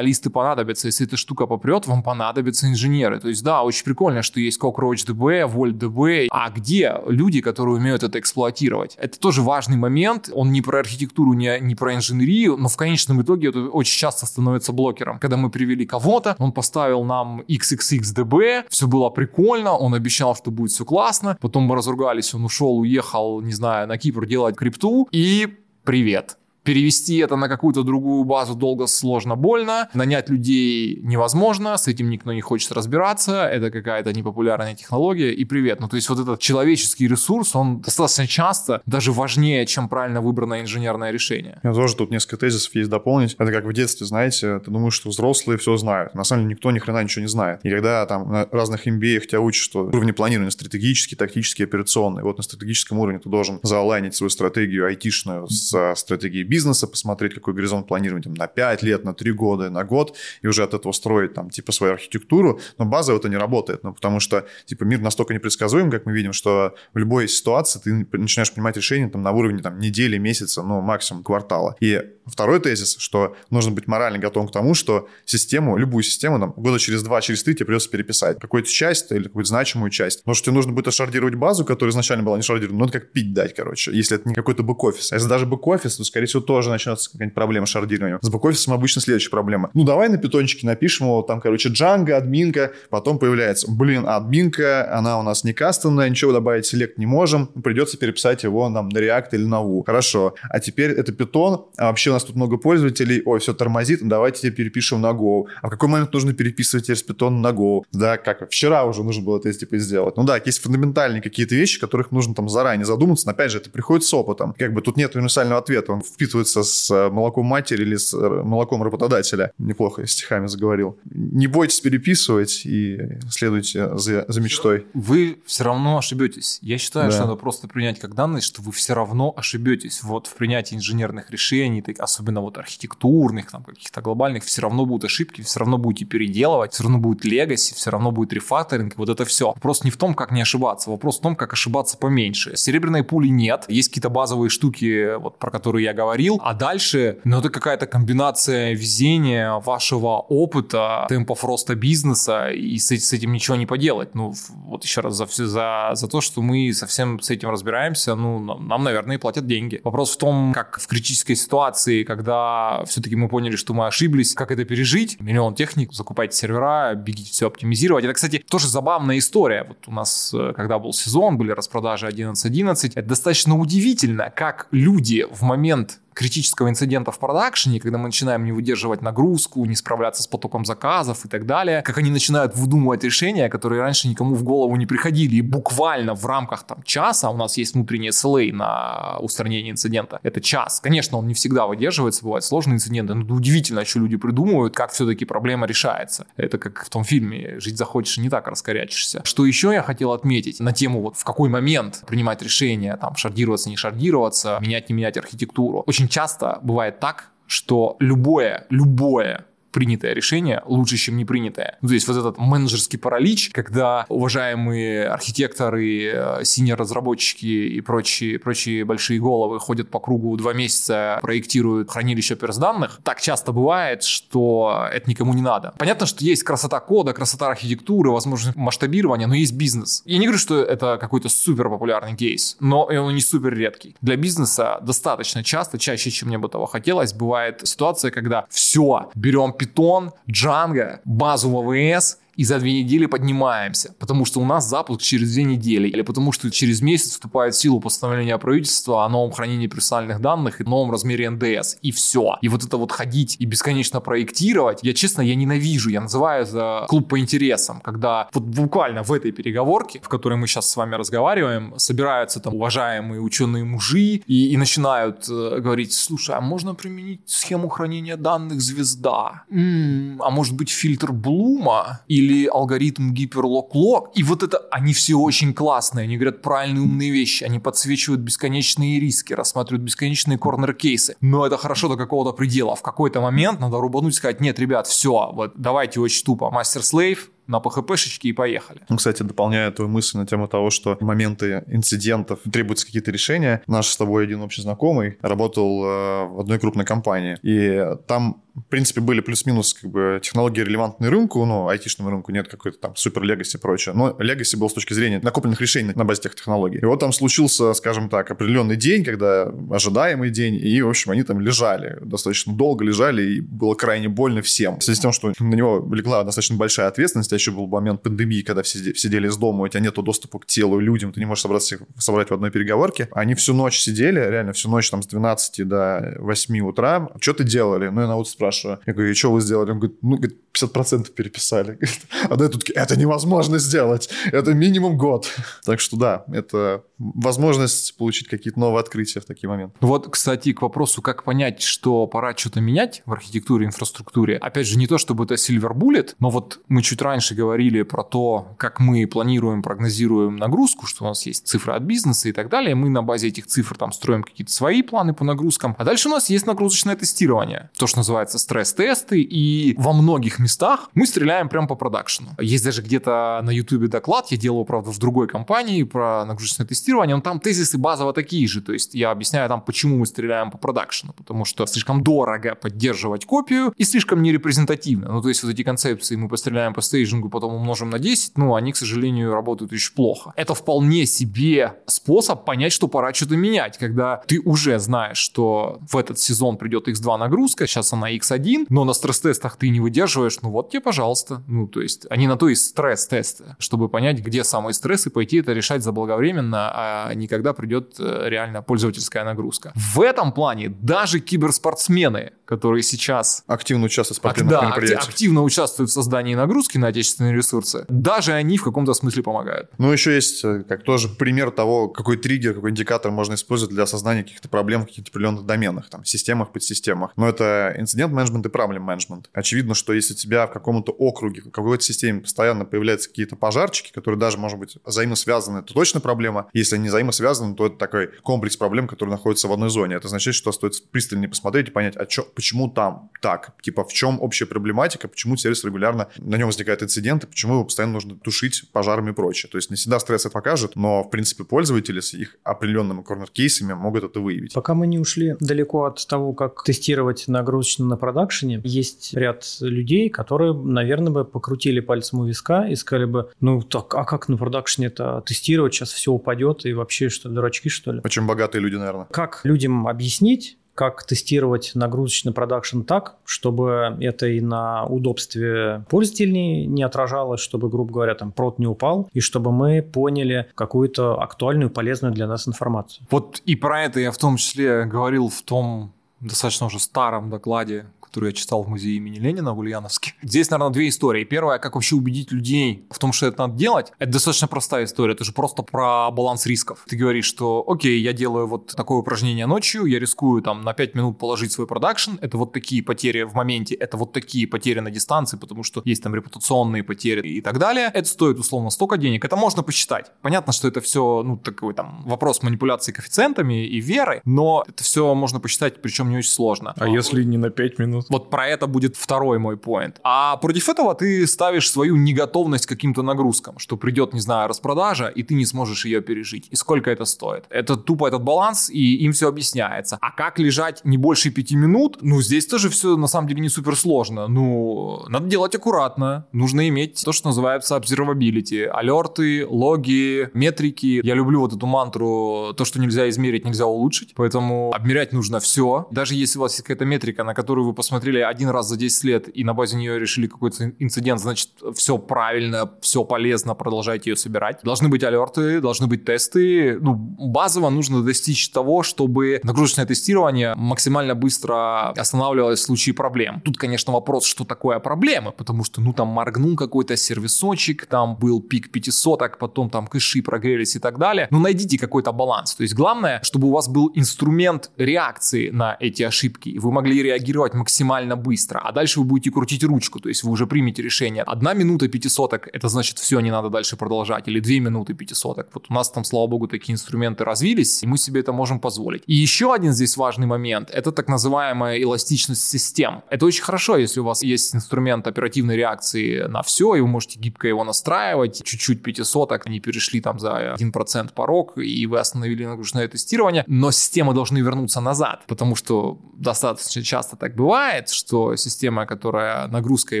специалисты понадобятся, если эта штука попрет, вам понадобятся инженеры. То есть, да, очень прикольно, что есть CockroachDB, VoltDB, а где люди, которые умеют это эксплуатировать? Это тоже важный момент, он не про архитектуру, не, не про инженерию, но в конечном итоге это очень часто становится блокером. Когда мы привели кого-то, он поставил нам XXXDB, все было прикольно, он обещал, что будет все классно, потом мы разругались, он ушел, уехал, не знаю, на Кипр делать крипту, и привет перевести это на какую-то другую базу долго, сложно, больно. Нанять людей невозможно, с этим никто не хочет разбираться, это какая-то непопулярная технология, и привет. Ну, то есть вот этот человеческий ресурс, он достаточно часто даже важнее, чем правильно выбранное инженерное решение. Я тоже тут несколько тезисов есть дополнить. Это как в детстве, знаете, ты думаешь, что взрослые все знают. На самом деле никто ни хрена ничего не знает. И когда там на разных MBA тебя учат, что уровни планирования стратегический, тактический, операционный. Вот на стратегическом уровне ты должен заалайнить свою стратегию айтишную с стратегией бизнеса, посмотреть, какой горизонт планирования там, на 5 лет, на 3 года, на год, и уже от этого строить там типа свою архитектуру, но базово это не работает, ну, потому что типа мир настолько непредсказуем, как мы видим, что в любой ситуации ты начинаешь принимать решения там на уровне там недели, месяца, ну, максимум квартала. И второй тезис, что нужно быть морально готовым к тому, что систему, любую систему там года через два, через три тебе придется переписать. Какую-то часть или какую-то значимую часть. Потому что тебе нужно будет отшардировать базу, которая изначально была не шардирована. Ну, это как пить дать, короче, если это не какой-то бэк-офис. А если даже бэк-офис, то, скорее всего, тоже начнется какая-нибудь проблема с шардированием. С бэк-офисом обычно следующая проблема. Ну, давай на питончике напишем его, там, короче, Django, админка, потом появляется, блин, админка, она у нас не кастомная, ничего добавить select не можем, придется переписать его нам на React или на Vue. Хорошо. А теперь это питон, а вообще у нас тут много пользователей, ой, все тормозит, давайте тебе перепишем на Go. А в какой момент нужно переписывать питона на Go? Да, как вчера уже нужно было это типа сделать. Ну да, есть фундаментальные какие-то вещи, которых нужно там заранее задуматься, но опять же, это приходит с опытом. Как бы тут нет универсального ответа, он впитывается с э, молоком матери или с э, молоком работодателя. Неплохо я стихами заговорил. Не бойтесь переписывать и следуйте за, за мечтой. Вы все равно ошибетесь. Я считаю, Да. что надо просто принять как данность, что вы все равно ошибетесь. Вот в принятии инженерных решений, так- особенно вот архитектурных, там каких-то глобальных, все равно будут ошибки, все равно будете переделывать, все равно будет легаси, все равно будет рефакторинг, вот это все. Вопрос не в том, как не ошибаться, вопрос в том, как ошибаться поменьше. Серебряной пули нет, есть какие-то базовые штуки, вот про которые я говорил, а дальше, ну это какая-то комбинация везения, вашего опыта, темпов роста бизнеса, и с, с этим ничего не поделать. Ну, вот еще раз за, все- за, за то, что мы совсем с этим разбираемся, ну, нам, наверное, и платят деньги. Вопрос в том, как в критической ситуации, когда все-таки мы поняли, что мы ошиблись, как это пережить. Миллион техник, закупайте сервера, бегите все оптимизировать. Это, кстати, тоже забавная история. Вот у нас, э, когда был сезон, были распродажи 11.11, это достаточно удивительно, как люди в момент критического инцидента в продакшене, когда мы начинаем не выдерживать нагрузку, не справляться с потоком заказов и так далее, как они начинают выдумывать решения, которые раньше никому в голову не приходили. И буквально в рамках там часа у нас есть внутренний SLA на устранение инцидента. Это час. Конечно, он не всегда выдерживается, бывают сложные инциденты, но удивительно, что люди придумывают, как все-таки проблема решается. Это как в том фильме «Жить захочешь, не так раскорячишься». Что еще я хотел отметить на тему вот в какой момент принимать решение, там, шардироваться, не шардироваться, менять, не менять архитектуру. Очень часто бывает так, что любое, любое принятое решение лучше, чем не принятое. Ну, то есть вот этот менеджерский паралич, когда уважаемые архитекторы, э, синер-разработчики и прочие, прочие большие головы ходят по кругу два месяца, проектируют хранилище персданных, так часто бывает, что это никому не надо. Понятно, что есть красота кода, красота архитектуры, возможность масштабирования, но есть бизнес. Я не говорю, что это какой-то супер популярный кейс, но он не супер редкий. Для бизнеса достаточно часто, чаще, чем мне бы того хотелось, бывает ситуация, когда все, берем Python, Django, базу в AWS и за две недели поднимаемся, потому что у нас запуск через две недели, или потому что через месяц вступает в силу постановление правительства о новом хранении персональных данных и новом размере НДС, и все. И вот это вот ходить и бесконечно проектировать, я честно, я ненавижу, я называю это клуб по интересам, когда вот буквально в этой переговорке, в которой мы сейчас с вами разговариваем, собираются там уважаемые ученые мужи и, и начинают э, говорить, слушай, а можно применить схему хранения данных звезда? М-м, а может быть фильтр Блума? Или алгоритм гиперлок-лок? И вот это, они все очень классные, они говорят правильные умные вещи, они подсвечивают бесконечные риски, рассматривают бесконечные корнер-кейсы. Но это хорошо до какого-то предела. В какой-то момент надо рубануть и сказать, нет, ребят, все, вот давайте очень тупо, мастер-слейв, на PHP-шечке и поехали. Ну, кстати, дополняя твою мысль на тему того, что моменты инцидентов требуются какие-то решения, наш с тобой один общий знакомый работал э, в одной крупной компании, и там в принципе, были плюс-минус как бы технологии релевантные рынку, ну, айтишному рынку нет какой-то там супер легаси и прочее, но легаси был с точки зрения накопленных решений на базе тех технологий. И вот там случился, скажем так, определенный день, когда ожидаемый день, и, в общем, они там лежали, достаточно долго лежали, и было крайне больно всем. В связи с тем, что на него легла достаточно большая ответственность, а еще был момент пандемии, когда все сидели из дома, у тебя нет доступа к телу и людям, ты не можешь собраться, собрать в одной переговорке. Они всю ночь сидели, реально всю ночь там с 12 до 8 утра, что-то делали? Ну, я на вот спрашиваю. Я говорю, и что вы сделали? Он говорит, ну, 50% переписали. А этого такие, это невозможно сделать. Это минимум год. Так что да, это возможность получить какие-то новые открытия в такие моменты. Вот, кстати, к вопросу, как понять, что пора что-то менять в архитектуре, инфраструктуре. Опять же, не то, чтобы это silver bullet, но вот мы чуть раньше говорили про то, как мы планируем, прогнозируем нагрузку, что у нас есть цифры от бизнеса и так далее. Мы на базе этих цифр там строим какие-то свои планы по нагрузкам. А дальше у нас есть нагрузочное тестирование. То, что называется стресс-тесты. И во многих местах мы стреляем прямо по продакшену. Есть даже где-то на YouTube доклад, я делал, правда, в другой компании про нагрузочное тестирование, но там тезисы базово такие же. То есть я объясняю там, почему мы стреляем по продакшену. Потому что слишком дорого поддерживать копию и слишком нерепрезентативно. Ну, то есть вот эти концепции мы постреляем по стейджингу, потом умножим на 10, ну, они, к сожалению, работают очень плохо. Это вполне себе способ понять, что пора что-то менять, когда ты уже знаешь, что в этот сезон придет X2 нагрузка, сейчас она X1, но на стресс-тестах ты не выдерживаешь, ну вот тебе, пожалуйста. Ну, то есть они на то и стресс-тесты, чтобы понять, где самый стресс и пойти это решать заблаговременно, а не когда придет э, реально пользовательская нагрузка. В этом плане даже киберспортсмены, которые сейчас... Активно участвуют в спортивных да, мероприятиях. активно участвуют в создании нагрузки на отечественные ресурсы. Даже они в каком-то смысле помогают. Ну, еще есть э, как тоже пример того, какой триггер, какой индикатор можно использовать для создания каких-то проблем в каких-то определенных доменах, там, системах, подсистемах. Но это инцидент менеджмент и проблем менеджмент. Очевидно, что если у тебя в каком-то округе, в какой-то системе постоянно появляются какие-то пожарчики, которые даже, может быть, взаимосвязаны, это точно проблема. Если они взаимосвязаны, то это такой комплекс проблем, который находится в одной зоне. Это означает, что стоит пристально посмотреть и понять, а чё, почему там так? Типа, в чем общая проблематика, почему сервис регулярно, на нем возникают инциденты, почему его постоянно нужно тушить пожарами и прочее. То есть не всегда стресс это покажет, но, в принципе, пользователи с их определенными корнер-кейсами могут это выявить. Пока мы не ушли далеко от того, как тестировать нагрузочно на продакшене, есть ряд людей, которые, наверное, бы покрутили пальцем у виска и сказали бы, ну так, а как на продакшене это тестировать, сейчас все упадет и вообще что, дурачки что ли? Очень богатые люди, наверное. Как людям объяснить, как тестировать нагрузочный продакшн так, чтобы это и на удобстве пользователей не отражалось, чтобы, грубо говоря, там прот не упал, и чтобы мы поняли какую-то актуальную, полезную для нас информацию. Вот и про это я в том числе говорил в том достаточно уже старом докладе, которую я читал в музее имени Ленина в Ульяновске. Здесь, наверное, две истории. Первая, как вообще убедить людей в том, что это надо делать. Это достаточно простая история. Это же просто про баланс рисков. Ты говоришь, что окей, я делаю вот такое упражнение ночью, я рискую там на 5 минут положить свой продакшн. Это вот такие потери в моменте, это вот такие потери на дистанции, потому что есть там репутационные потери и так далее. Это стоит условно столько денег. Это можно посчитать. Понятно, что это все, ну, такой там вопрос манипуляции коэффициентами и веры, но это все можно посчитать, причем не очень сложно. А, а если не на 5 минут? Вот про это будет второй мой поинт. А против этого ты ставишь свою неготовность к каким-то нагрузкам, что придет, не знаю, распродажа, и ты не сможешь ее пережить. И сколько это стоит? Это тупо этот баланс, и им все объясняется. А как лежать не больше пяти минут? Ну, здесь тоже все на самом деле не супер сложно. Ну, надо делать аккуратно. Нужно иметь то, что называется observability. Алерты, логи, метрики. Я люблю вот эту мантру, то, что нельзя измерить, нельзя улучшить. Поэтому обмерять нужно все. Даже если у вас есть какая-то метрика, на которую вы посмотрите предусмотрели один раз за 10 лет и на базе нее решили какой-то инцидент, значит, все правильно, все полезно, продолжайте ее собирать. Должны быть алерты, должны быть тесты. Ну, базово нужно достичь того, чтобы нагрузочное тестирование максимально быстро останавливалось в случае проблем. Тут, конечно, вопрос, что такое проблемы, потому что, ну, там моргнул какой-то сервисочек, там был пик 500, потом там кэши прогрелись и так далее. Ну, найдите какой-то баланс. То есть главное, чтобы у вас был инструмент реакции на эти ошибки, и вы могли реагировать максимально быстро, а дальше вы будете крутить ручку, то есть вы уже примете решение. Одна минута пятисоток, это значит все, не надо дальше продолжать, или две минуты пятисоток. Вот у нас там, слава богу, такие инструменты развились, и мы себе это можем позволить. И еще один здесь важный момент, это так называемая эластичность систем. Это очень хорошо, если у вас есть инструмент оперативной реакции на все, и вы можете гибко его настраивать, чуть-чуть пятисоток, они перешли там за 1% порог, и вы остановили нагрузочное тестирование, но системы должны вернуться назад, потому что достаточно часто так бывает, что система, которая нагрузкой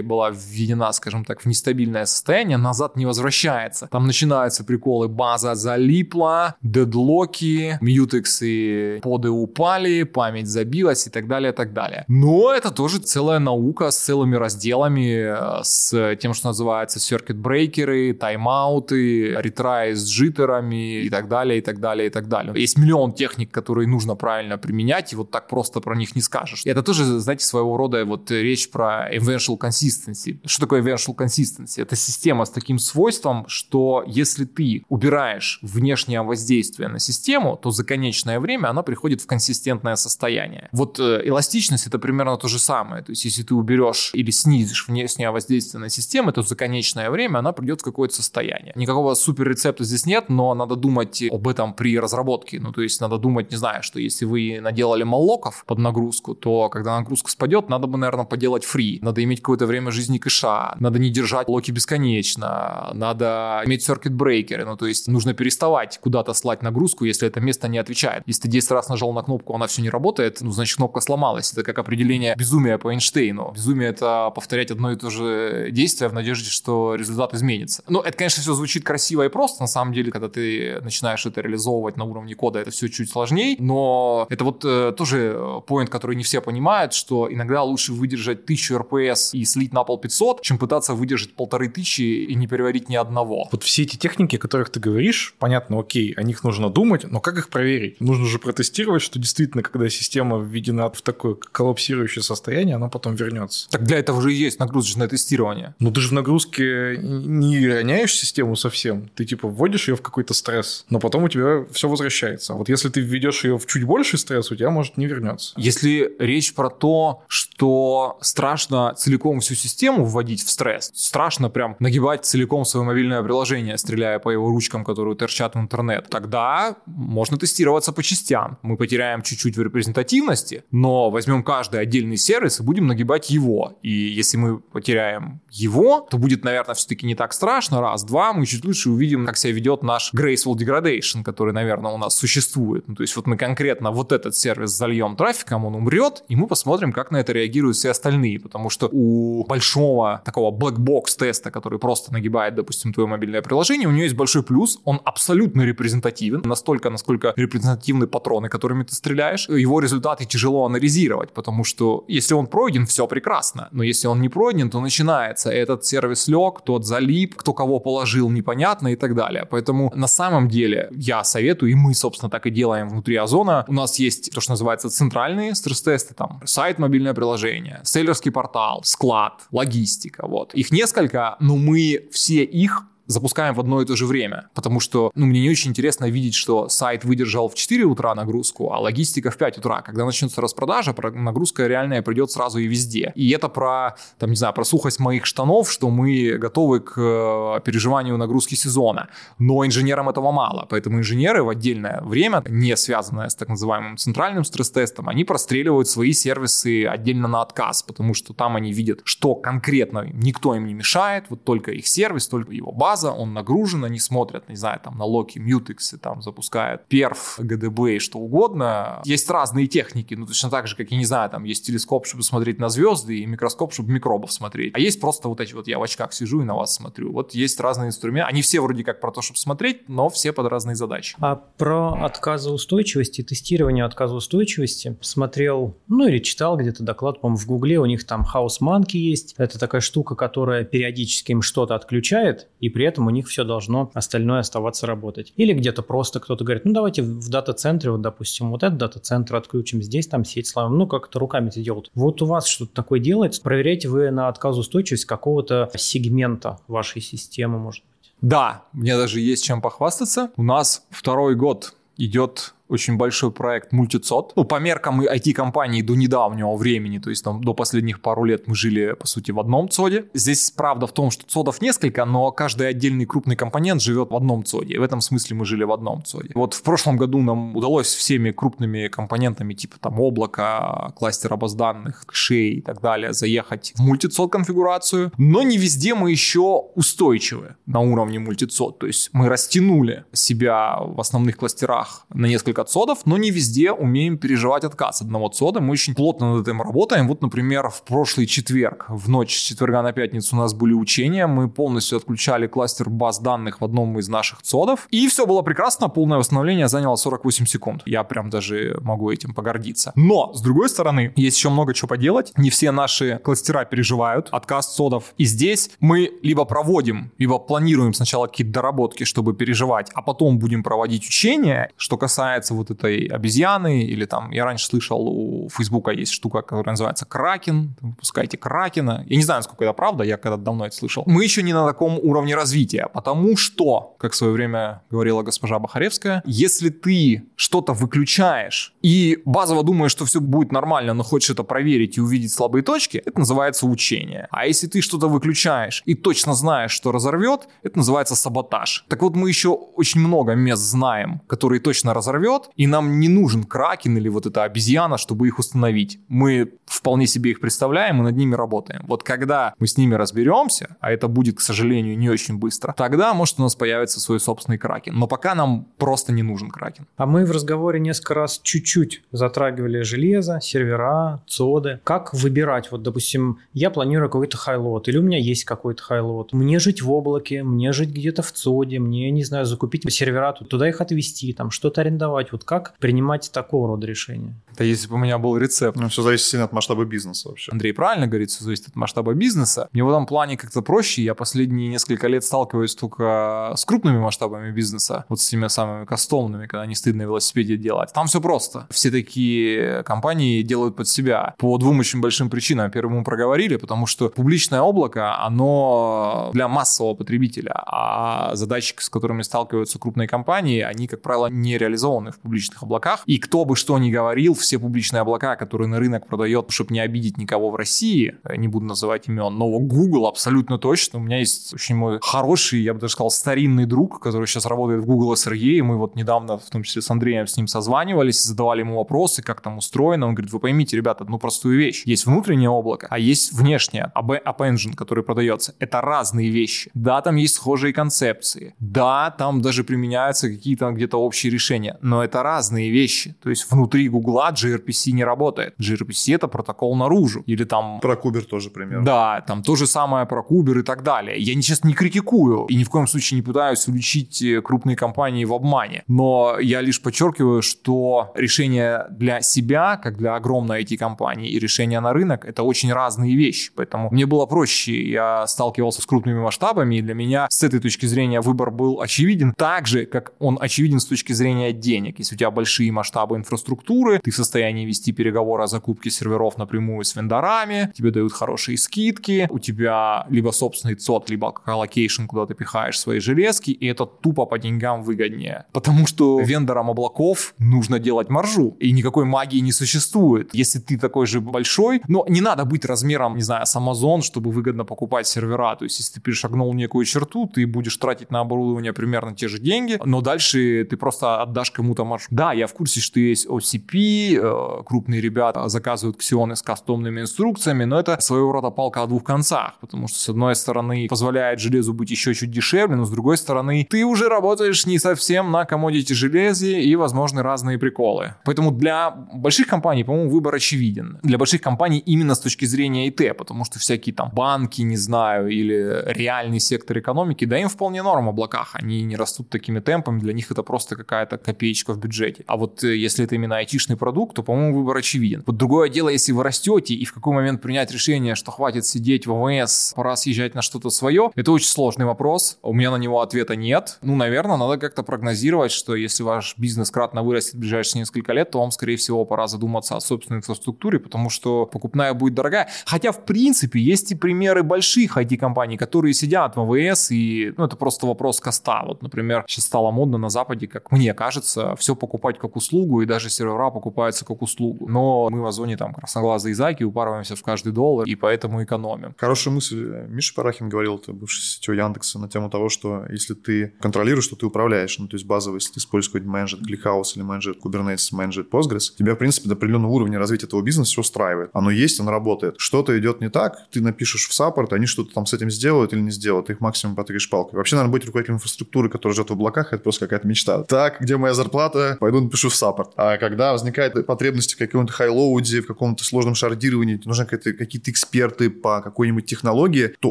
была введена, скажем так, в нестабильное состояние, назад не возвращается. Там начинаются приколы, база залипла, дедлоки, мьютексы поды упали, память забилась и так далее, и так далее. Но это тоже целая наука с целыми разделами, с тем, что называется circuit брейкеры, тайм-ауты, ретрай с джиттерами и так далее, и так далее, и так далее. Есть миллион техник, которые нужно правильно применять, и вот так просто про них не скажешь. И это тоже, знаете, своего рода вот речь про eventual consistency. Что такое eventual consistency? Это система с таким свойством, что если ты убираешь внешнее воздействие на систему, то за конечное время она приходит в консистентное состояние. Вот э, эластичность это примерно то же самое. То есть если ты уберешь или снизишь внешнее воздействие на систему, то за конечное время она придет в какое-то состояние. Никакого супер рецепта здесь нет, но надо думать об этом при разработке. Ну, то есть надо думать, не знаю, что если вы наделали моллоков под нагрузку, то когда нагрузка спадет, надо бы, наверное, поделать фри. Надо иметь какое-то время жизни кэша, надо не держать локи бесконечно, надо иметь circuit брейкеры, ну, то есть нужно переставать куда-то слать нагрузку, если это место не отвечает. Если ты 10 раз нажал на кнопку, она все не работает, ну, значит, кнопка сломалась. Это как определение безумия по Эйнштейну. Безумие — это повторять одно и то же действие в надежде, что результат изменится. Ну, это, конечно, все звучит красиво и просто, на самом деле, когда ты начинаешь это реализовывать на уровне кода, это все чуть сложнее, но это вот э, тоже поинт, который не все понимают, что иногда лучше выдержать 1000 RPS и слить на пол 500, чем пытаться выдержать полторы тысячи и не переварить ни одного. Вот все эти техники, о которых ты говоришь, понятно, окей, о них нужно думать, но как их проверить? Нужно же протестировать, что действительно, когда система введена в такое коллапсирующее состояние, она потом вернется. Так для этого же и есть нагрузочное тестирование. Ну ты же в нагрузке не роняешь систему совсем, ты типа вводишь ее в какой-то стресс, но потом у тебя все возвращается. А вот если ты введешь ее в чуть больший стресс, у тебя может не вернется. Если речь про то, что страшно целиком всю систему вводить в стресс, страшно прям нагибать целиком свое мобильное приложение, стреляя по его ручкам, которые торчат в интернет, тогда можно тестироваться по частям. Мы потеряем чуть-чуть в репрезентативности, но возьмем каждый отдельный сервис и будем нагибать его. И если мы потеряем его, то будет, наверное, все-таки не так страшно. Раз, два, мы чуть лучше увидим, как себя ведет наш graceful degradation, который, наверное, у нас существует. Ну, то есть вот мы конкретно вот этот сервис зальем трафиком, он умрет, и мы посмотрим, как на это реагируют все остальные, потому что у большого такого black box теста, который просто нагибает, допустим, твое мобильное приложение, у него есть большой плюс, он абсолютно репрезентативен, настолько, насколько репрезентативны патроны, которыми ты стреляешь, его результаты тяжело анализировать, потому что если он пройден, все прекрасно, но если он не пройден, то начинается этот сервис лег, тот залип, кто кого положил, непонятно и так далее. Поэтому на самом деле я советую, и мы, собственно, так и делаем внутри Озона. У нас есть то, что называется центральные стресс-тесты, там сайт, мобильное приложение, селлерский портал, склад, логистика, вот. Их несколько, но мы все их запускаем в одно и то же время, потому что, ну, мне не очень интересно видеть, что сайт выдержал в 4 утра нагрузку, а логистика в 5 утра. Когда начнется распродажа, нагрузка реальная придет сразу и везде. И это про, там, не знаю, про сухость моих штанов, что мы готовы к э, переживанию нагрузки сезона. Но инженерам этого мало, поэтому инженеры в отдельное время, не связанное с так называемым центральным стресс-тестом, они простреливают свои сервисы отдельно на отказ, потому что там они видят, что конкретно никто им не мешает, вот только их сервис, только его база, база, он нагружен, они смотрят, не знаю, там на Loki, Mutex, там запускают перф, GDB и что угодно. Есть разные техники, ну точно так же, как, я не знаю, там есть телескоп, чтобы смотреть на звезды, и микроскоп, чтобы микробов смотреть. А есть просто вот эти вот, я в очках сижу и на вас смотрю. Вот есть разные инструменты. Они все вроде как про то, чтобы смотреть, но все под разные задачи. А про отказоустойчивость и тестирование отказоустойчивости смотрел, ну или читал где-то доклад, по-моему, в Гугле, у них там House Monkey есть. Это такая штука, которая периодически им что-то отключает, и при этом у них все должно остальное оставаться работать. Или где-то просто кто-то говорит, ну давайте в дата-центре, вот допустим, вот этот дата-центр отключим, здесь там сеть славим, ну как-то руками это делают. Вот у вас что-то такое делается, проверяете вы на отказоустойчивость какого-то сегмента вашей системы, может быть? Да, мне даже есть чем похвастаться. У нас второй год идет очень большой проект мультицод. Ну, по меркам IT-компании до недавнего времени, то есть там до последних пару лет мы жили, по сути, в одном цоде. Здесь правда в том, что цодов несколько, но каждый отдельный крупный компонент живет в одном цоде. В этом смысле мы жили в одном цоде. Вот в прошлом году нам удалось всеми крупными компонентами, типа там облака, кластера баз данных, кэшей и так далее, заехать в мультицод конфигурацию. Но не везде мы еще устойчивы на уровне мультицод. То есть мы растянули себя в основных кластерах на несколько цодов, но не везде умеем переживать отказ одного цода. Мы очень плотно над этим работаем. Вот, например, в прошлый четверг, в ночь с четверга на пятницу у нас были учения. Мы полностью отключали кластер баз данных в одном из наших цодов. И все было прекрасно. Полное восстановление заняло 48 секунд. Я прям даже могу этим погордиться. Но, с другой стороны, есть еще много чего поделать. Не все наши кластера переживают отказ цодов. И здесь мы либо проводим, либо планируем сначала какие-то доработки, чтобы переживать, а потом будем проводить учения. Что касается вот этой обезьяны, или там, я раньше слышал, у Фейсбука есть штука, которая называется Кракен, выпускайте Кракена. Я не знаю, насколько это правда, я когда давно это слышал. Мы еще не на таком уровне развития, потому что, как в свое время говорила госпожа Бахаревская, если ты что-то выключаешь и базово думаешь, что все будет нормально, но хочешь это проверить и увидеть слабые точки, это называется учение. А если ты что-то выключаешь и точно знаешь, что разорвет, это называется саботаж. Так вот, мы еще очень много мест знаем, которые точно разорвет, и нам не нужен кракен или вот эта обезьяна, чтобы их установить. Мы вполне себе их представляем и над ними работаем. Вот когда мы с ними разберемся, а это будет, к сожалению, не очень быстро, тогда, может, у нас появится свой собственный кракен. Но пока нам просто не нужен кракен. А мы в разговоре несколько раз чуть-чуть затрагивали железо, сервера, цоды. Как выбирать? Вот, допустим, я планирую какой-то хайлот, или у меня есть какой-то хайлот. Мне жить в облаке, мне жить где-то в цоде, мне, не знаю, закупить сервера, туда их отвезти, там что-то арендовать. Вот как принимать такого рода решения? Да если бы у меня был рецепт. Ну, все зависит сильно от масштаба бизнеса вообще. Андрей правильно говорит, все зависит от масштаба бизнеса. Мне в этом плане как-то проще. Я последние несколько лет сталкиваюсь только с крупными масштабами бизнеса, вот с теми самыми кастомными, когда не стыдно велосипеде делать. Там все просто. Все такие компании делают под себя по двум очень большим причинам. Первым мы проговорили, потому что публичное облако, оно для массового потребителя, а задачи, с которыми сталкиваются крупные компании, они, как правило, не реализованы в публичных облаках. И кто бы что ни говорил, все публичные облака, которые на рынок продает, чтобы не обидеть никого в России, не буду называть имен, но Google абсолютно точно. У меня есть очень мой хороший, я бы даже сказал, старинный друг, который сейчас работает в Google SRE, и мы вот недавно, в том числе с Андреем, с ним созванивались, задавали ему вопросы, как там устроено. Он говорит, вы поймите, ребята, одну простую вещь. Есть внутреннее облако, а есть внешнее, App Engine, который продается. Это разные вещи. Да, там есть схожие концепции. Да, там даже применяются какие-то где-то общие решения, но это разные вещи. То есть внутри Гугла gRPC не работает. gRPC это протокол наружу. Или там... Про Кубер тоже пример. Да, там то же самое про Кубер и так далее. Я сейчас не критикую и ни в коем случае не пытаюсь уличить э, крупные компании в обмане. Но я лишь подчеркиваю, что решение для себя, как для огромной IT-компании, и решение на рынок — это очень разные вещи. Поэтому мне было проще. Я сталкивался с крупными масштабами, и для меня с этой точки зрения выбор был очевиден. Так же, как он очевиден с точки зрения денег. Если у тебя большие масштабы инфраструктуры, ты в состоянии вести переговоры о закупке серверов напрямую с вендорами, тебе дают хорошие скидки, у тебя либо собственный ЦОД, либо colocation, куда ты пихаешь свои железки, и это тупо по деньгам выгоднее. Потому что вендорам облаков нужно делать маржу, и никакой магии не существует. Если ты такой же большой, но не надо быть размером, не знаю, с Amazon, чтобы выгодно покупать сервера. То есть, если ты перешагнул некую черту, ты будешь тратить на оборудование примерно те же деньги, но дальше ты просто отдашь кому-то маршрут. Да, я в курсе, что есть OCP, э, крупные ребята заказывают ксионы с кастомными инструкциями, но это своего рода палка о двух концах, потому что с одной стороны позволяет железу быть еще чуть дешевле, но с другой стороны ты уже работаешь не совсем на комодити железе и возможны разные приколы. Поэтому для больших компаний, по-моему, выбор очевиден. Для больших компаний именно с точки зрения ИТ, потому что всякие там банки, не знаю, или реальный сектор экономики, да им вполне норм в облаках, они не растут такими темпами, для них это просто какая-то копеечка в бюджете. А вот э, если это именно айтишный продукт, то, по-моему, выбор очевиден. Вот другое дело, если вы растете и в какой момент принять решение, что хватит сидеть в ВМС, пора съезжать на что-то свое, это очень сложный вопрос. У меня на него ответа нет. Ну, наверное, надо как-то прогнозировать, что если ваш бизнес кратно вырастет в ближайшие несколько лет, то вам, скорее всего, пора задуматься о собственной инфраструктуре, потому что покупная будет дорогая. Хотя, в принципе, есть и примеры больших IT-компаний, которые сидят в АВС, и ну, это просто вопрос коста. Вот, например, сейчас стало модно на Западе, как мне кажется, все покупать как услугу, и даже сервера покупаются как услугу. Но мы в Озоне там красноглазые зайки упарываемся в каждый доллар, и поэтому экономим. Хорошая мысль. Миша Парахин говорил, это бывший CTO Яндекса, на тему того, что если ты контролируешь, то ты управляешь. Ну, то есть базово, если ты используешь какой-нибудь managed ClickHouse или managed Kubernetes, managed Postgres, тебя, в принципе, до определенного уровня развития этого бизнеса все устраивает. Оно есть, оно работает. Что-то идет не так, ты напишешь в support, они что-то там с этим сделают или не сделают, их максимум потычешь палкой. Вообще, наверное, быть руководителем инфраструктуры, который живет в облаках, это просто какая-то мечта. Так, где моя зарплата? Пойду напишу в support. А когда возникает потребность в каком-то highload е, в каком-то сложном шардировании, нужны какие-то эксперты по какой-нибудь технологии, то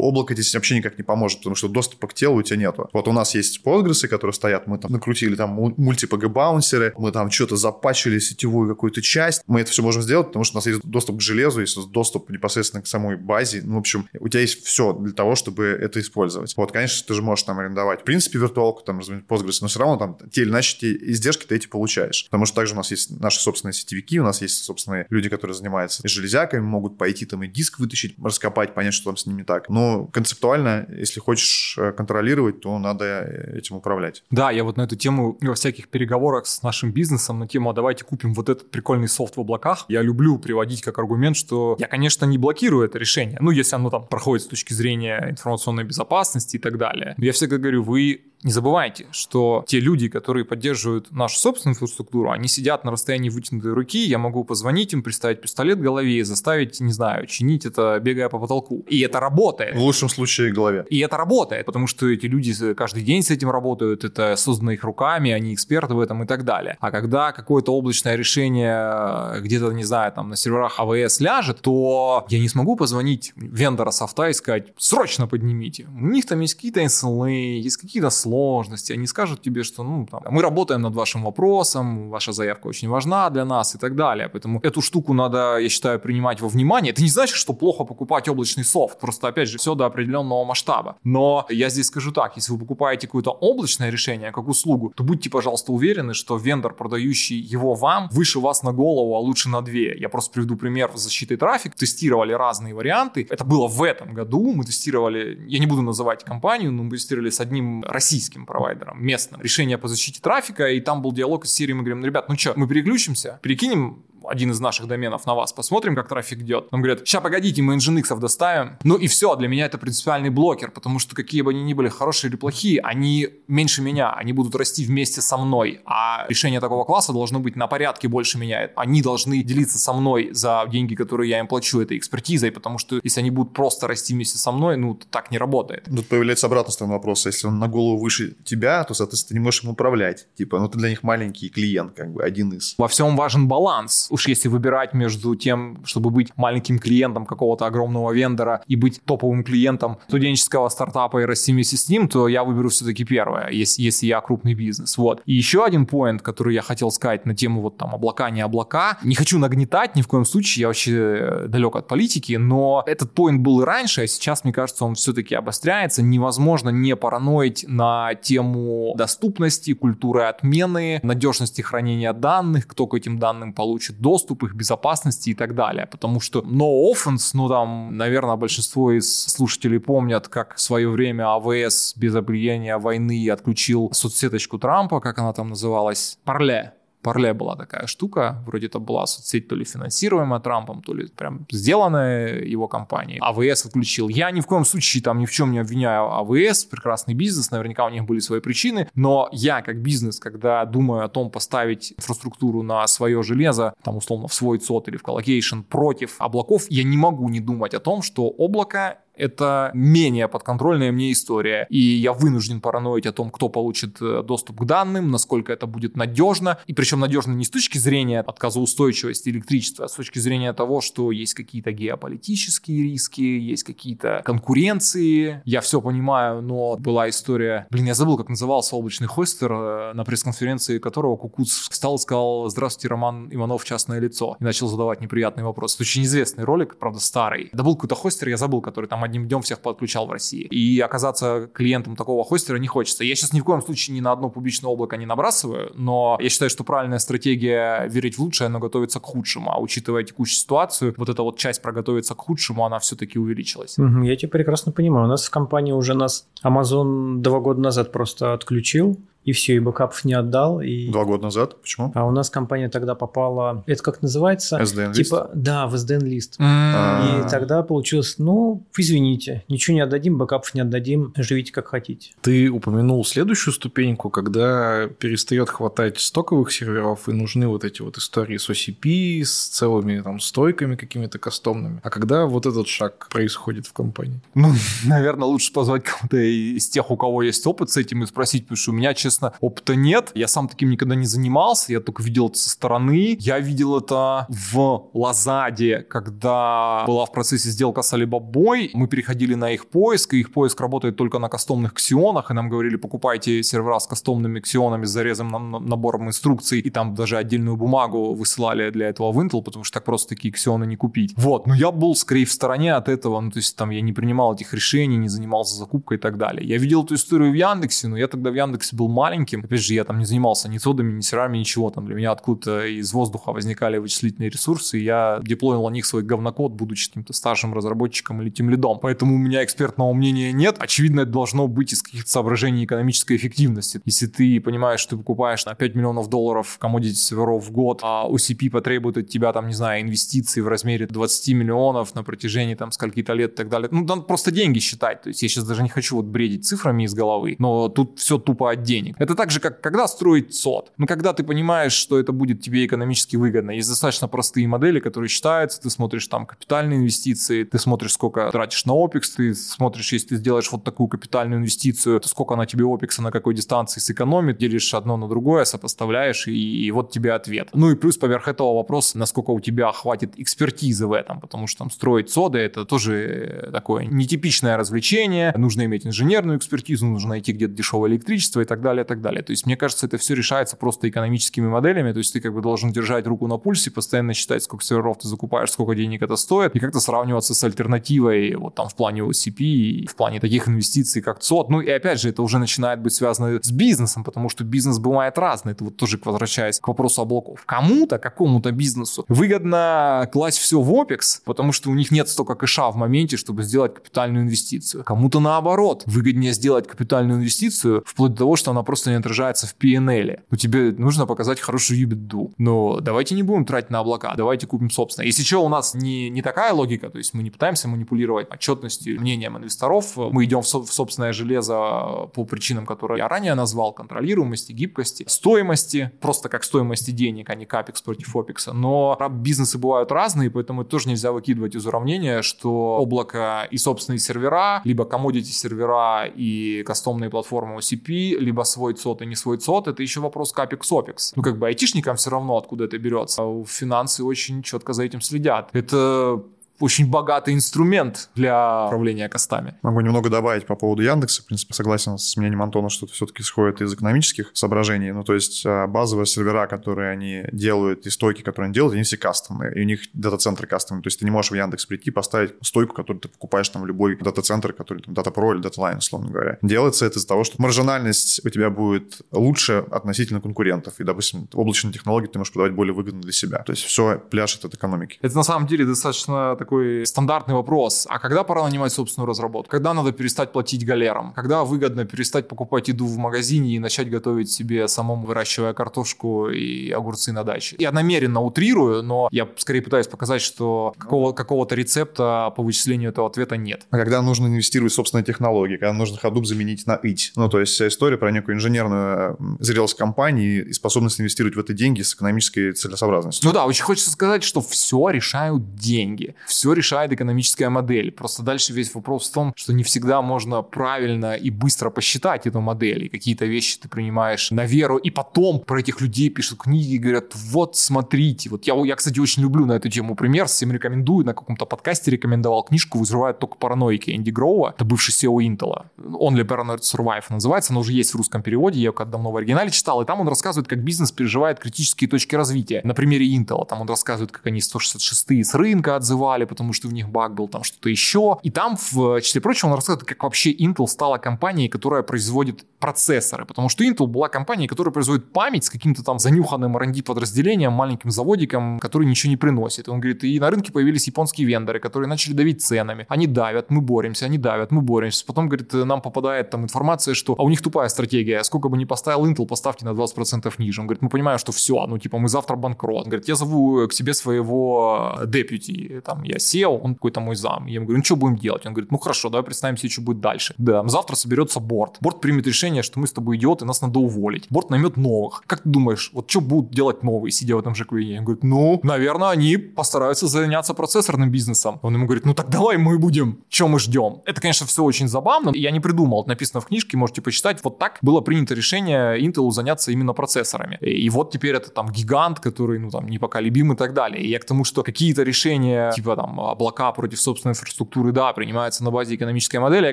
облако здесь вообще никак не поможет, потому что доступа к телу у тебя нету. Вот у нас есть Postgres, которые стоят, мы там накрутили там мульти-PgBouncer ы, мы там что-то запатчили сетевую какую-то часть, мы это все можем сделать, потому что у нас есть доступ к железу, есть доступ непосредственно к самой базе, ну, в общем, у тебя есть все для того, чтобы это использовать. Вот, конечно, ты же можешь там арендовать, в принципе, виртуалку, там, разумеется, Postgres, но все равно там те или иначе те издержки ты эти получаешь, потому что также у нас есть наши собственные сетевики, у нас есть собственные люди, которые занимаются железяками, могут пойти там и диск вытащить, раскопать, понять, что там с ним не так. Но концептуально, если хочешь э, контролировать, то надо э, этим управлять. Да, я вот на эту тему во всяких переговорах с нашим бизнесом на тему, а давайте купим вот этот прикольный софт в облаках, я люблю приводить как аргумент, что я, конечно, не блокирую это решение, ну, если оно там проходит с точки зрения информационной безопасности и так далее. Я всегда говорю, вы не забывайте, что те люди, которые поддерживают нашу собственную инфраструктуру, они сидят на расстоянии вытянутой руки, я могу позвонить им, приставить пистолет к голове и заставить, не знаю, чинить это, бегая по потолку. И это работает. В лучшем случае голове. И это работает, потому что эти люди каждый день с этим работают, это создано их руками, они эксперты в этом и так далее. А когда какое-то облачное решение э, где-то, не знаю, там на серверах АВС ляжет, то я не смогу позвонить вендора софта и сказать, срочно поднимите. У них там есть какие-то SLA, есть какие-то сложности, сложности, они скажут тебе, что ну, там, мы работаем над вашим вопросом, ваша заявка очень важна для нас и так далее. Поэтому эту штуку надо, я считаю, принимать во внимание. Это не значит, что плохо покупать облачный софт, просто, опять же, все до определенного масштаба. Но я здесь скажу так, если вы покупаете какое-то облачное решение, как услугу, то будьте, пожалуйста, уверены, что вендор, продающий его вам, выше вас на голову, а лучше на две. Я просто приведу пример с защитой трафика. Тестировали разные варианты. Это было в этом году. Мы тестировали, я не буду называть компанию, но мы тестировали с одним российским российским провайдером, местным, решение по защите трафика, и там был диалог с серией, мы говорим, ну, ребят, ну что, мы переключимся, перекинем один из наших доменов на вас, посмотрим, как трафик идет. Нам говорят, сейчас погодите, мы nginx доставим. Ну и все, для меня это принципиальный блокер, потому что какие бы они ни были, хорошие или плохие, они меньше меня, они будут расти вместе со мной, а решение такого класса должно быть на порядке больше меня. Они должны делиться со мной за деньги, которые я им плачу, этой экспертизой, потому что если они будут просто расти вместе со мной, ну, так не работает. Тут появляется обратная сторона вопроса. Если он на голову выше тебя, то, соответственно, ты не можешь им управлять. Типа, ну, ты для них маленький клиент, как бы, один из. Во всем важен баланс уж если выбирать между тем, чтобы быть маленьким клиентом какого-то огромного вендора и быть топовым клиентом студенческого стартапа и расти вместе с ним, то я выберу все-таки первое, если, если я крупный бизнес. Вот. И еще один поинт, который я хотел сказать на тему вот там облака, не облака. Не хочу нагнетать ни в коем случае, я вообще э, далек от политики, но этот поинт был и раньше, а сейчас, мне кажется, он все-таки обостряется. Невозможно не параноить на тему доступности, культуры отмены, надежности хранения данных, кто к этим данным получит доступ, их безопасности и так далее. Потому что no offense, ну там, наверное, большинство из слушателей помнят, как в свое время АВС без объявления войны отключил соцсеточку Трампа, как она там называлась, Parler Parler была такая штука, вроде это была соцсеть то ли финансируемая Трампом, то ли прям сделанная его компанией. AWS отключил. Я ни в коем случае там ни в чем не обвиняю AWS, прекрасный бизнес, наверняка у них были свои причины, но я как бизнес, когда думаю о том поставить инфраструктуру на свое железо, там условно в свой ЦОД или в colocation против облаков, я не могу не думать о том, что облако это менее подконтрольная мне история. И я вынужден параноить о том, кто получит э, доступ к данным, насколько это будет надежно. И причем надежно не с точки зрения отказоустойчивости электричества, а с точки зрения того, что есть какие-то геополитические риски, есть какие-то конкуренции. Я все понимаю, но была история... Блин, я забыл, как назывался облачный хостер, э, на пресс-конференции которого Кукуц встал и сказал «Здравствуйте, Роман Иванов, частное лицо». И начал задавать неприятные вопросы. Это очень известный ролик, правда, старый. Да был какой-то хостер, я забыл, который там одним днем всех подключал в России. И оказаться клиентом такого хостера не хочется. Я сейчас ни в коем случае ни на одно публичное облако не набрасываю, но я считаю, что правильная стратегия верить в лучшее, но готовиться к худшему. А учитывая текущую ситуацию, вот эта вот часть про готовиться к худшему, она все-таки увеличилась. Я тебя прекрасно понимаю. У нас в компании уже нас Amazon два года назад просто отключил и все, и бэкапов не отдал. И... Два года назад? Почему? А у нас компания тогда попала, это как называется? SDN-лист? Типа, да, в SDN-лист. И тогда получилось, ну, извините, ничего не отдадим, бэкапов не отдадим, живите как хотите. Ты упомянул следующую ступеньку, когда перестает хватать стоковых серверов и нужны вот эти вот истории с OCP, с целыми там стойками какими-то кастомными. А когда вот этот шаг происходит в компании? Ну, наверное, лучше позвать кого-то из тех, у кого есть опыт с этим и спросить, потому что у меня, честно честно, опыта нет. Я сам таким никогда не занимался, я только видел это со стороны. Я видел это в Лазаде, когда была в процессе сделка с Alibaba. Мы переходили на их поиск, и их поиск работает только на кастомных ксионах, и нам говорили, покупайте сервера с кастомными ксионами, с зарезом набором инструкций, и там даже отдельную бумагу высылали для этого в Intel, потому что так просто такие ксионы не купить. Вот, но я был скорее в стороне от этого, ну то есть там я не принимал этих решений, не занимался закупкой и так далее. Я видел эту историю в Яндексе, но я тогда в Яндексе был маленьким. Опять же, я там не занимался ни цодами, ни серами, ничего. Там для меня откуда-то из воздуха возникали вычислительные ресурсы, и я деплоил на них свой говнокод, будучи каким-то старшим разработчиком или тем лидом. Поэтому у меня экспертного мнения нет. Очевидно, это должно быть из каких-то соображений экономической эффективности. Если ты понимаешь, что ты покупаешь на 5 миллионов долларов commodity серверов в год, а OCP потребует от тебя, там, не знаю, инвестиций в размере 20 миллионов на протяжении там скольки-то лет и так далее. Ну, там просто деньги считать. То есть я сейчас даже не хочу вот бредить цифрами из головы, но тут все тупо от денег Это так же, как когда строить сот. Ну, когда ты понимаешь, что это будет тебе экономически выгодно. Есть достаточно простые модели, которые считаются. Ты смотришь там капитальные инвестиции, ты смотришь, сколько тратишь на OPEX, ты смотришь, если ты сделаешь вот такую капитальную инвестицию, то сколько она тебе OPEX на какой дистанции сэкономит, делишь одно на другое, сопоставляешь, и, и вот тебе ответ. Ну и плюс поверх этого вопрос, насколько у тебя хватит экспертизы в этом, потому что там строить соды это тоже такое нетипичное развлечение, нужно иметь инженерную экспертизу, нужно найти где-то дешевое электричество и так далее далее, и так далее. То есть, мне кажется, это все решается просто экономическими моделями, то есть ты как бы должен держать руку на пульсе, постоянно считать, сколько серверов ты закупаешь, сколько денег это стоит, и как-то сравниваться с альтернативой вот там в плане OCP и в плане таких инвестиций, как ЦОД. Ну и опять же, это уже начинает быть связано с бизнесом, потому что бизнес бывает разный. Это вот тоже возвращаясь к вопросу облаков. Кому-то, какому-то бизнесу выгодно класть все в OPEX, потому что у них нет столько кэша в моменте, чтобы сделать капитальную инвестицию. Кому-то наоборот, выгоднее сделать капитальную инвестицию, вплоть до того, что она просто не отражается в PNL. Ну, тебе нужно показать хорошую EBITDA. Но давайте не будем тратить на облака, давайте купим собственно. Если что, у нас не, не такая логика, то есть мы не пытаемся манипулировать отчетностью, мнением инвесторов, мы идем в, со- в собственное железо по причинам, которые я ранее назвал, контролируемости, гибкости, стоимости, просто как стоимости денег, а не капекс против опекса. Но бизнесы бывают разные, поэтому тоже нельзя выкидывать из уравнения, что облако и собственные сервера, либо commodity сервера и кастомные платформы OCP, либо свой ЦОД и не свой ЦОД, это еще вопрос капекс-опекс. Ну, как бы айтишникам все равно, откуда это берется. А финансы очень четко за этим следят. Это очень богатый инструмент для управления костами. Могу немного добавить по поводу Яндекса. В принципе, согласен с мнением Антона, что это все-таки исходит из экономических соображений. Ну, то есть а, базовые сервера, которые они делают, и стойки, которые они делают, они все кастомные. И у них дата-центры кастомные. То есть ты не можешь в Яндекс прийти, поставить стойку, которую ты покупаешь там в любой дата-центр, который там Data Pro или Data Line, условно говоря. Делается это из-за того, что маржинальность у тебя будет лучше относительно конкурентов. И, допустим, облачные технологии ты можешь продавать более выгодно для себя. То есть все пляшет от экономики. Это на самом деле достаточно такой стандартный вопрос. А когда пора нанимать собственную разработку? Когда надо перестать платить галерам? Когда выгодно перестать покупать еду в магазине и начать готовить себе самому, выращивая картошку и огурцы на даче? Я намеренно утрирую, но я скорее пытаюсь показать, что какого, какого-то рецепта по вычислению этого ответа нет. А когда нужно инвестировать в собственные технологии, когда нужно Hadoop заменить на IT. Ну, то есть вся история про некую инженерную зрелость компании и способность инвестировать в это деньги с экономической целесообразностью. Ну да, очень хочется сказать, что все решают деньги, все решает экономическая модель. Просто дальше весь вопрос в том, что не всегда можно правильно и быстро посчитать эту модель, и какие-то вещи ты принимаешь на веру, и потом про этих людей пишут книги и говорят, вот смотрите, вот я, я, кстати, очень люблю на эту тему пример, всем рекомендую, на каком-то подкасте рекомендовал книжку «Вызревают только параноики» Энди Гроува, это бывший SEO Intel. Only Paranoid Survive называется, она уже есть в русском переводе, я ее когда давно в оригинале читал, и там он рассказывает, как бизнес переживает критические точки развития. На примере Intel, там он рассказывает, как они 166 с рынка отзывали, потому что в них баг был, там что-то еще. И там, в числе прочего, он рассказывает, как вообще Intel стала компанией, которая производит процессоры, потому что Intel была компанией, которая производит память с каким-то там занюханным R&D подразделением, маленьким заводиком, который ничего не приносит. И он говорит, и на рынке появились японские вендоры, которые начали давить ценами. Они давят, мы боремся, они давят, мы боремся. Потом, говорит, нам попадает там информация, что а у них тупая стратегия, сколько бы ни поставил Intel, поставьте на 20% ниже. Он говорит, мы понимаем, что все, ну типа мы завтра банкрот. Он говорит, я зову к себе своего депьюти, там я сел, он какой-то мой зам. Я ему говорю, ну что будем делать? Он говорит, ну хорошо, давай представим себе, что будет дальше. Да, завтра соберется борт. Борт примет решение, что мы с тобой идиоты, нас надо уволить. Борт наймет новых. Как ты думаешь, вот что будут делать новые, сидя в этом же квине? Он говорит, ну, наверное, они постараются заняться процессорным бизнесом. Он ему говорит, ну так давай мы будем. Чем мы ждем? Это, конечно, все очень забавно. Я не придумал, это написано в книжке, можете почитать. Вот так было принято решение Intel заняться именно процессорами. И вот теперь это там гигант, который, ну там, непоколебим и так далее. И я к тому, что какие-то решения, типа там облака против собственной инфраструктуры, да, принимаются на базе экономической модели, а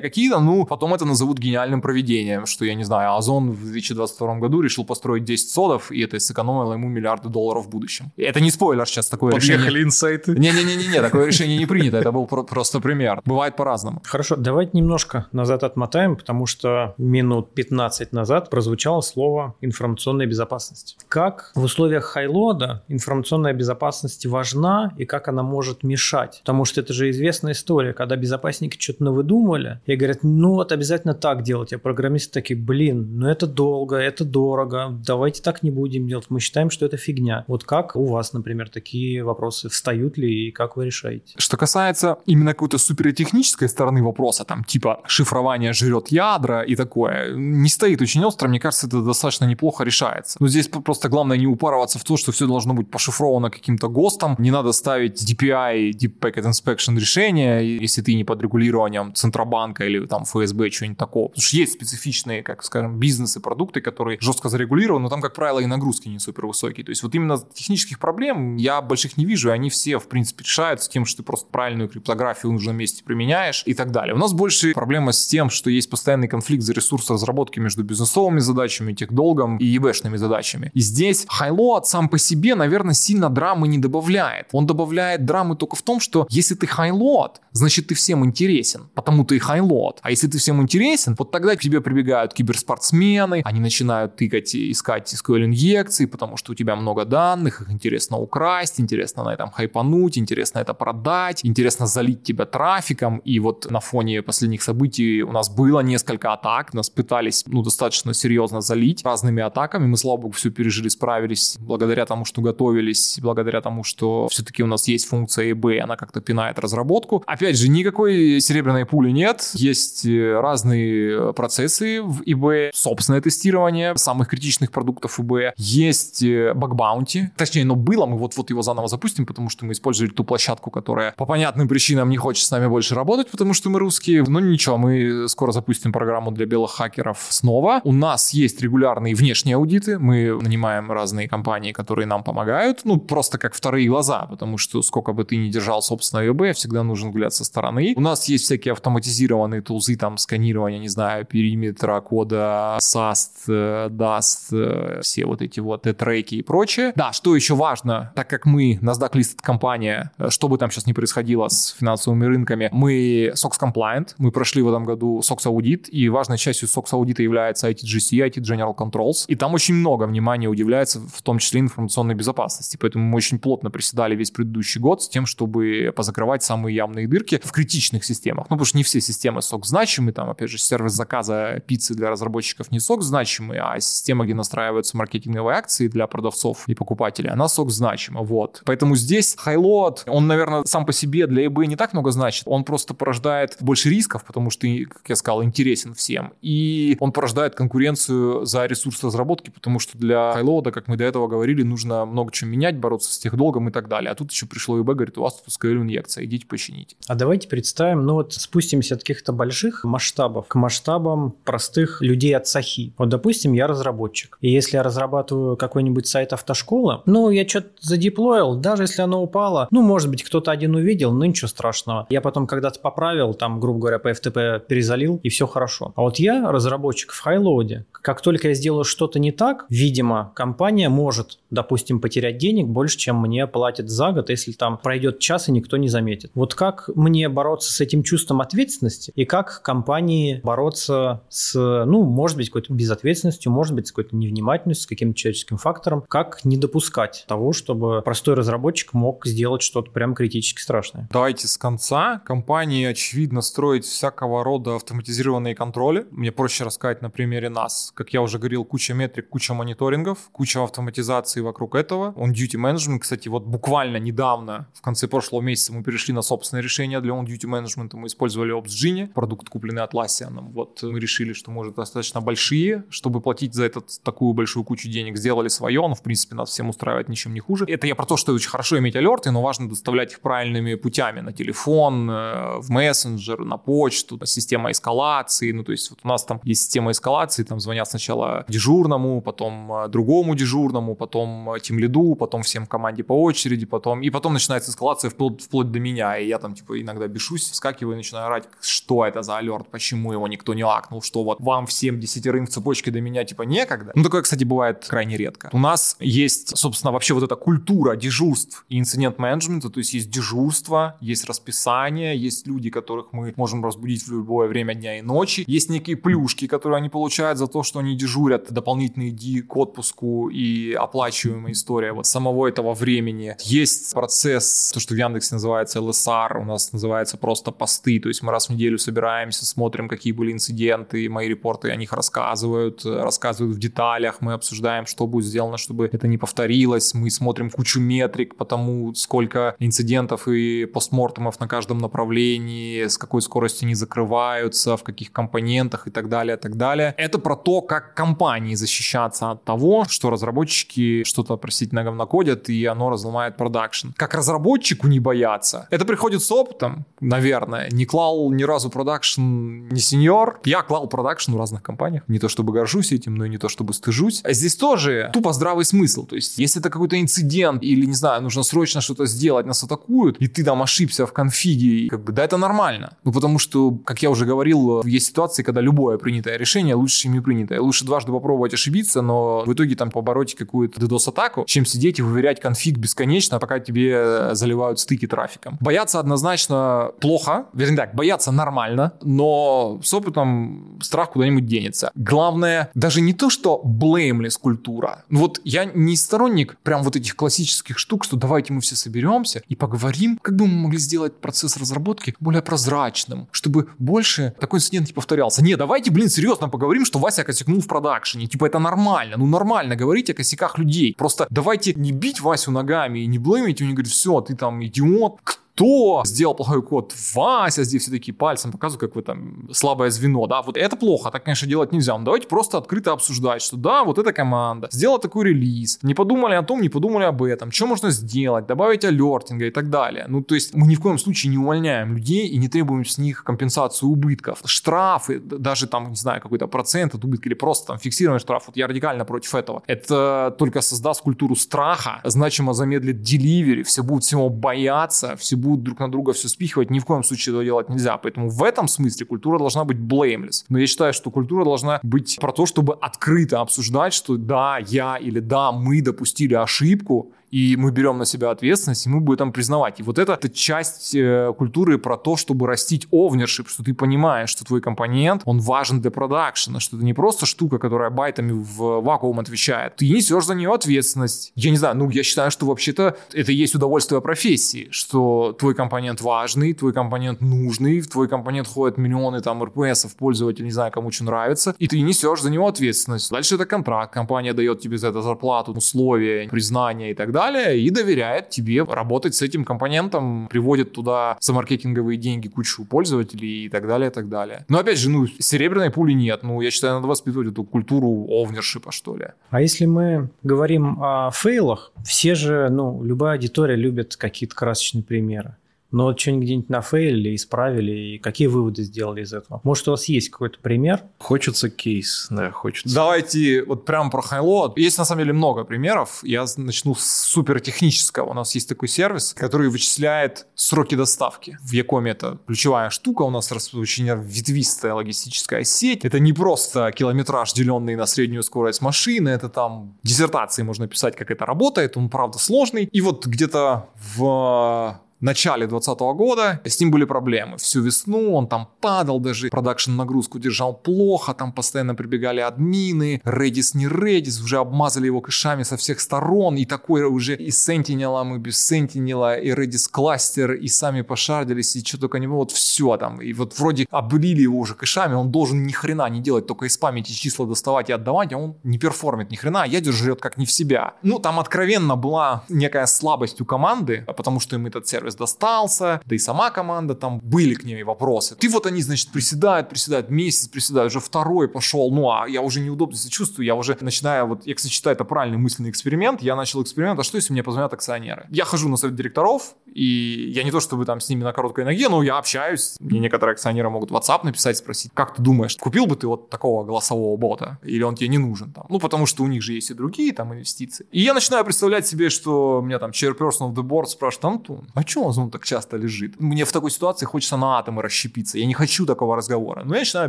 какие-то, ну, потом это назовут гениальным проведением, что, я не знаю, Озон в 2022 году решил построить 10 содов, и это сэкономило ему миллиарды долларов в будущем. И это не спойлер сейчас, такое Подъехали решение... инсайты. Не-не-не-не, такое решение не принято, это был про- просто пример. Бывает по-разному. Хорошо, давайте немножко назад отмотаем, потому что минут 15 назад прозвучало слово информационная безопасность. Как в условиях хайлода информационная безопасность важна и как она может мешать? Потому что это же известная история, когда безопасники что-то навыдумывали и говорят, ну вот обязательно так делать, а программисты такие, блин, ну это долго, это дорого, давайте так не будем делать, мы считаем, что это фигня. Вот как у вас, например, такие вопросы встают ли и как вы решаете? Что касается именно какой-то супертехнической стороны вопроса, там типа шифрование жрет ядра и такое, не стоит очень остро, мне кажется, это достаточно неплохо решается. Но здесь просто главное не упарываться в то, что все должно быть пошифровано каким-то ГОСТом, не надо ставить DPI, Deep Packet Inspection решение, если ты не под регулированием Центробанка или там ФСБ, что-нибудь такого. Потому что есть специфичные, как скажем, бизнесы, продукты, которые жестко зарегулированы, но там, как правило, и нагрузки не супер высокие. То есть вот именно технических проблем я больших не вижу, и они все, в принципе, решаются тем, что ты просто правильную криптографию в нужном месте применяешь и так далее. У нас больше проблема с тем, что есть постоянный конфликт за ресурс разработки между бизнесовыми задачами, техдолгом и ебэшными задачами. И здесь хайлоад сам по себе, наверное, сильно драмы не добавляет. Он добавляет драмы только в том, что если ты хайлоад, значит ты всем интересен, потому ты и хайлоад. А если ты всем интересен, вот тогда к тебе прибегают киберспортсмены, они начинают тыкать, искать SQL-инъекции, потому что у тебя много данных, их интересно украсть, интересно на этом хайпануть, интересно это продать, интересно залить тебя трафиком. И вот на фоне последних событий у нас было несколько атак, нас пытались ну, достаточно серьезно залить разными атаками. Мы, слава богу, все пережили, справились благодаря тому, что готовились, благодаря тому, что все-таки у нас есть функция eBay, она как-то пинает разработку. Опять же, никакой серебряной пули нет. Есть э, разные процессы в eBay, собственное тестирование самых критичных продуктов eBay. Есть баг-баунти. Точнее, но было, мы вот-вот его заново запустим, потому что мы использовали ту площадку, которая по понятным причинам не хочет с нами больше работать, потому что мы русские. Но ничего, мы скоро запустим программу для белых хакеров снова. У нас есть регулярные внешние аудиты. Мы нанимаем разные компании, которые нам помогают. Ну, просто как вторые глаза, потому что сколько бы ты ни держал собственное ЕБ, всегда нужен взгляд со стороны. У нас есть всякие автоматизированные тулзы, там, сканирование, не знаю, периметра кода, SAST, DAST, все вот эти вот треки и прочее. Да, что еще важно, так как мы NASDAQ listed компания, что бы там сейчас ни происходило с финансовыми рынками, мы SOX compliant, мы прошли в этом году SOX аудит, и важной частью SOX аудита является ITGC, IT General Controls, и там очень много внимания уделяется, в том числе информационной безопасности, поэтому мы очень плотно приседали весь предыдущий год с тем, чтобы позакрывать самые явные дырки в критичных системах. Ну, потому что не все системы сок значимы, там, опять же, сервис заказа пиццы для разработчиков не сок значимый, а система, где настраиваются маркетинговые акции для продавцов и покупателей, она сок значима, вот. Поэтому здесь хайлот, он, наверное, сам по себе для eBay не так много значит, он просто порождает больше рисков, потому что, как я сказал, интересен всем, и он порождает конкуренцию за ресурс разработки, потому что для хайлода, как мы до этого говорили, нужно много чего менять, бороться с техдолгом и так далее. А тут еще пришло eBay, говорит, у вас тут SQL инъекция, идите почините. А давайте представим, ну вот спустимся от каких-то больших масштабов к масштабам простых людей от Сахи. Вот, допустим, я разработчик. И если я разрабатываю какой-нибудь сайт автошколы, ну, я что-то задеплоил, даже если оно упало, ну, может быть, кто-то один увидел, но ничего страшного. Я потом когда-то поправил, там, грубо говоря, по FTP перезалил, и все хорошо. А вот я разработчик в хайлоуде. Как только я сделаю что-то не так, видимо, компания может, допустим, потерять денег больше, чем мне платят за год, если там пройдет час и никто не заметит. Вот как мне бороться с этим чувством ответственности и как компании бороться с, ну, может быть, какой-то безответственностью, может быть, с какой-то невнимательностью, с каким-то человеческим фактором, как не допускать того, чтобы простой разработчик мог сделать что-то прям критически страшное. Давайте с конца. Компании, очевидно, строить всякого рода автоматизированные контроли. Мне проще рассказать на примере нас. Как я уже говорил, куча метрик, куча мониторингов, куча автоматизации вокруг этого. On Duty Management, кстати, вот буквально недавно, в конце прошлого месяца, мы перешли на собственное решение для On Duty Management. Мы использовали OpsGenie, продукт, купленный Atlassian. Вот мы решили, что может достаточно большие, чтобы платить за этот такую большую кучу денег. Сделали свое, но в принципе нас всем устраивает ничем не хуже. Это я про то, что очень хорошо иметь алерты, но важно доставлять их правильными путями на телефон, э, в мессенджер, на почту, система эскалации. Ну, то есть вот у нас там есть система эскалации, там звонят сначала дежурному, потом э, другому дежурному, потом э, тем лиду, потом всем в команде по очереди, потом и потом начинается эскалация вплоть, вплоть до меня, и я там типа иногда бешусь, вскакиваю и начинаю орать, что это за алерт, почему его никто не акнул, что вот вам всем десятерым в цепочке до меня типа некогда. Ну такое, кстати, бывает крайне редко. У нас есть, собственно, вообще вот эта культура дежурств и инцидент-менеджмента, то есть есть дежурство, есть расписание, есть люди, которых мы можем разбудить в любое время дня и ночи, есть некие плюшки, которые они получают за то, что они дежурят, дополнительный ди к отпуску и оплачиваемая история вот самого этого времени. Есть процесс, то, что в Яндексе называется LSR, у нас называется просто посты, то есть мы раз в неделю собираемся, смотрим, какие были инциденты, мои репорты о них рассказывают, рассказывают в деталях, мы обсуждаем, что будет сделано, чтобы это не повторилось, мы смотрим кучу метрик по тому, сколько инцидентов и постмортемов на каждом направлении, с какой скоростью они закрываются, в каких компонентах и так далее, и так далее. Это про то, как компании защищаться от того, что разработчики что-то, простите, на накодят, и оно разломает продакшн. Как разработчику не бояться? Это приходит с опытом, наверное. Не клал ни разу продакшн не сеньор. Я клал продакшн в разных компаниях. Не то чтобы горжусь этим, но и не то чтобы стыжусь. А здесь тоже тупо здравый смысл. То есть, если это какой-то инцидент или, не знаю, нужно срочно что-то сделать, нас атакуют, и ты там ошибся в конфиге, как бы, да, это нормально. Ну, потому что, как я уже говорил, есть ситуации, когда любое принятое решение лучше, чем не принятое. Лучше дважды попробовать ошибиться, но в итоге там побороть какую-то DDoS-атаку, чем сидеть и выверять конфиг бесконечно, пока тебе заливают стыки трафиком. Бояться однозначно плохо, вернее так, бояться нормально, но с опытом страх куда-нибудь денется. Главное, даже не то, что blameless культура. Вот я не сторонник прям вот этих классических штук, что давайте мы все соберемся и поговорим, как бы мы могли сделать процесс разработки более прозрачным, чтобы больше такой инцидент не повторялся. Не, давайте, блин, серьезно поговорим, что Вася косякнул в продакшене. Типа это нормально. Ну нормально говорить о косяках людей. Просто давайте не бить Васю ногами и не блеймить, и не говорить, все, ты там идиот, кто сделал плохой код? Вася, здесь все такие пальцем показывают, как вы там слабое звено, да, вот это плохо, так, конечно, делать нельзя, но давайте просто открыто обсуждать, что да, вот эта команда сделала такой релиз, не подумали о том, не подумали об этом, что можно сделать, добавить алертинга и так далее. Ну, то есть мы ни в коем случае не увольняем людей и не требуем с них компенсацию убытков. Штрафы, даже там, не знаю, какой-то процент от убытка или просто там фиксированный штраф, вот я радикально против этого. Это только создаст культуру страха, значимо замедлит деливери, все будут всего бояться, все будут друг на друга все спихивать, ни в коем случае этого делать нельзя. Поэтому в этом смысле культура должна быть blameless. Но я считаю, что культура должна быть про то, чтобы открыто обсуждать, что да, я или да, мы допустили ошибку, и мы берем на себя ответственность, и мы будем признавать. И вот это, это часть э, культуры про то, чтобы растить овнершип, что ты понимаешь, что твой компонент, он важен для продакшена, что это не просто штука, которая байтами в вакуум отвечает. Ты несешь за нее ответственность. Я не знаю, ну, я считаю, что вообще-то это есть удовольствие профессии, что твой компонент важный, твой компонент нужный, в твой компонент ходят миллионы там РПСов, пользователей, не знаю, кому что нравится, и ты несешь за него ответственность. Дальше это контракт, компания дает тебе за это зарплату, условия, признание и так далее, и доверяет тебе работать с этим компонентом, приводит туда за маркетинговые деньги кучу пользователей и так далее, и так далее. Но опять же, ну, серебряной пули нет. Ну, я считаю, надо воспитывать эту культуру овнершипа, что ли. А если мы говорим о фейлах, все же, ну, любая аудитория любит какие-то красочные примеры. Но вот что-нибудь где-нибудь нафейлили, исправили, и какие выводы сделали из этого? Может, у вас есть какой-то пример? Хочется кейс, да, хочется. Давайте вот прям про хайлот. Есть на самом деле много примеров. Я начну с супер технического. У нас есть такой сервис, который вычисляет сроки доставки. В Якоме это ключевая штука. У нас очень ветвистая логистическая сеть. Это не просто километраж, деленный на среднюю скорость машины. Это там диссертации можно писать, как это работает. Он, правда, сложный. И вот где-то в начале 2020 года с ним были проблемы. Всю весну он там падал, даже продакшн нагрузку держал плохо, там постоянно прибегали админы, Redis не Redis, уже обмазали его кэшами со всех сторон, и такое уже и Sentinel, мы без Sentinel, и Redis кластер, и сами пошардились, и что только не было, вот все там, и вот вроде облили его уже кэшами, он должен ни хрена не делать, только и спамить и числа доставать и отдавать, а он не перформит ни хрена, а ядер жрет как не в себя. Ну, там откровенно была некая слабость у команды, потому что им этот сервис сервис достался, да и сама команда, там были к ней вопросы. Ты вот они, значит, приседают, приседают, месяц приседают, уже второй пошел, ну а я уже неудобно себя чувствую, я уже начинаю, вот, я, кстати, считаю, это правильный мысленный эксперимент, я начал эксперимент, а что если мне позвонят акционеры? Я хожу на совет директоров, и я не то чтобы там с ними на короткой ноге, но я общаюсь, мне некоторые акционеры могут WhatsApp написать, спросить, как ты думаешь, купил бы ты вот такого голосового бота, или он тебе не нужен там? Ну, потому что у них же есть и другие там инвестиции. И я начинаю представлять себе, что меня там chairperson of the board спрашивает, Антон, а что он так часто лежит? Мне в такой ситуации хочется на атомы расщепиться. Я не хочу такого разговора. Но я начинаю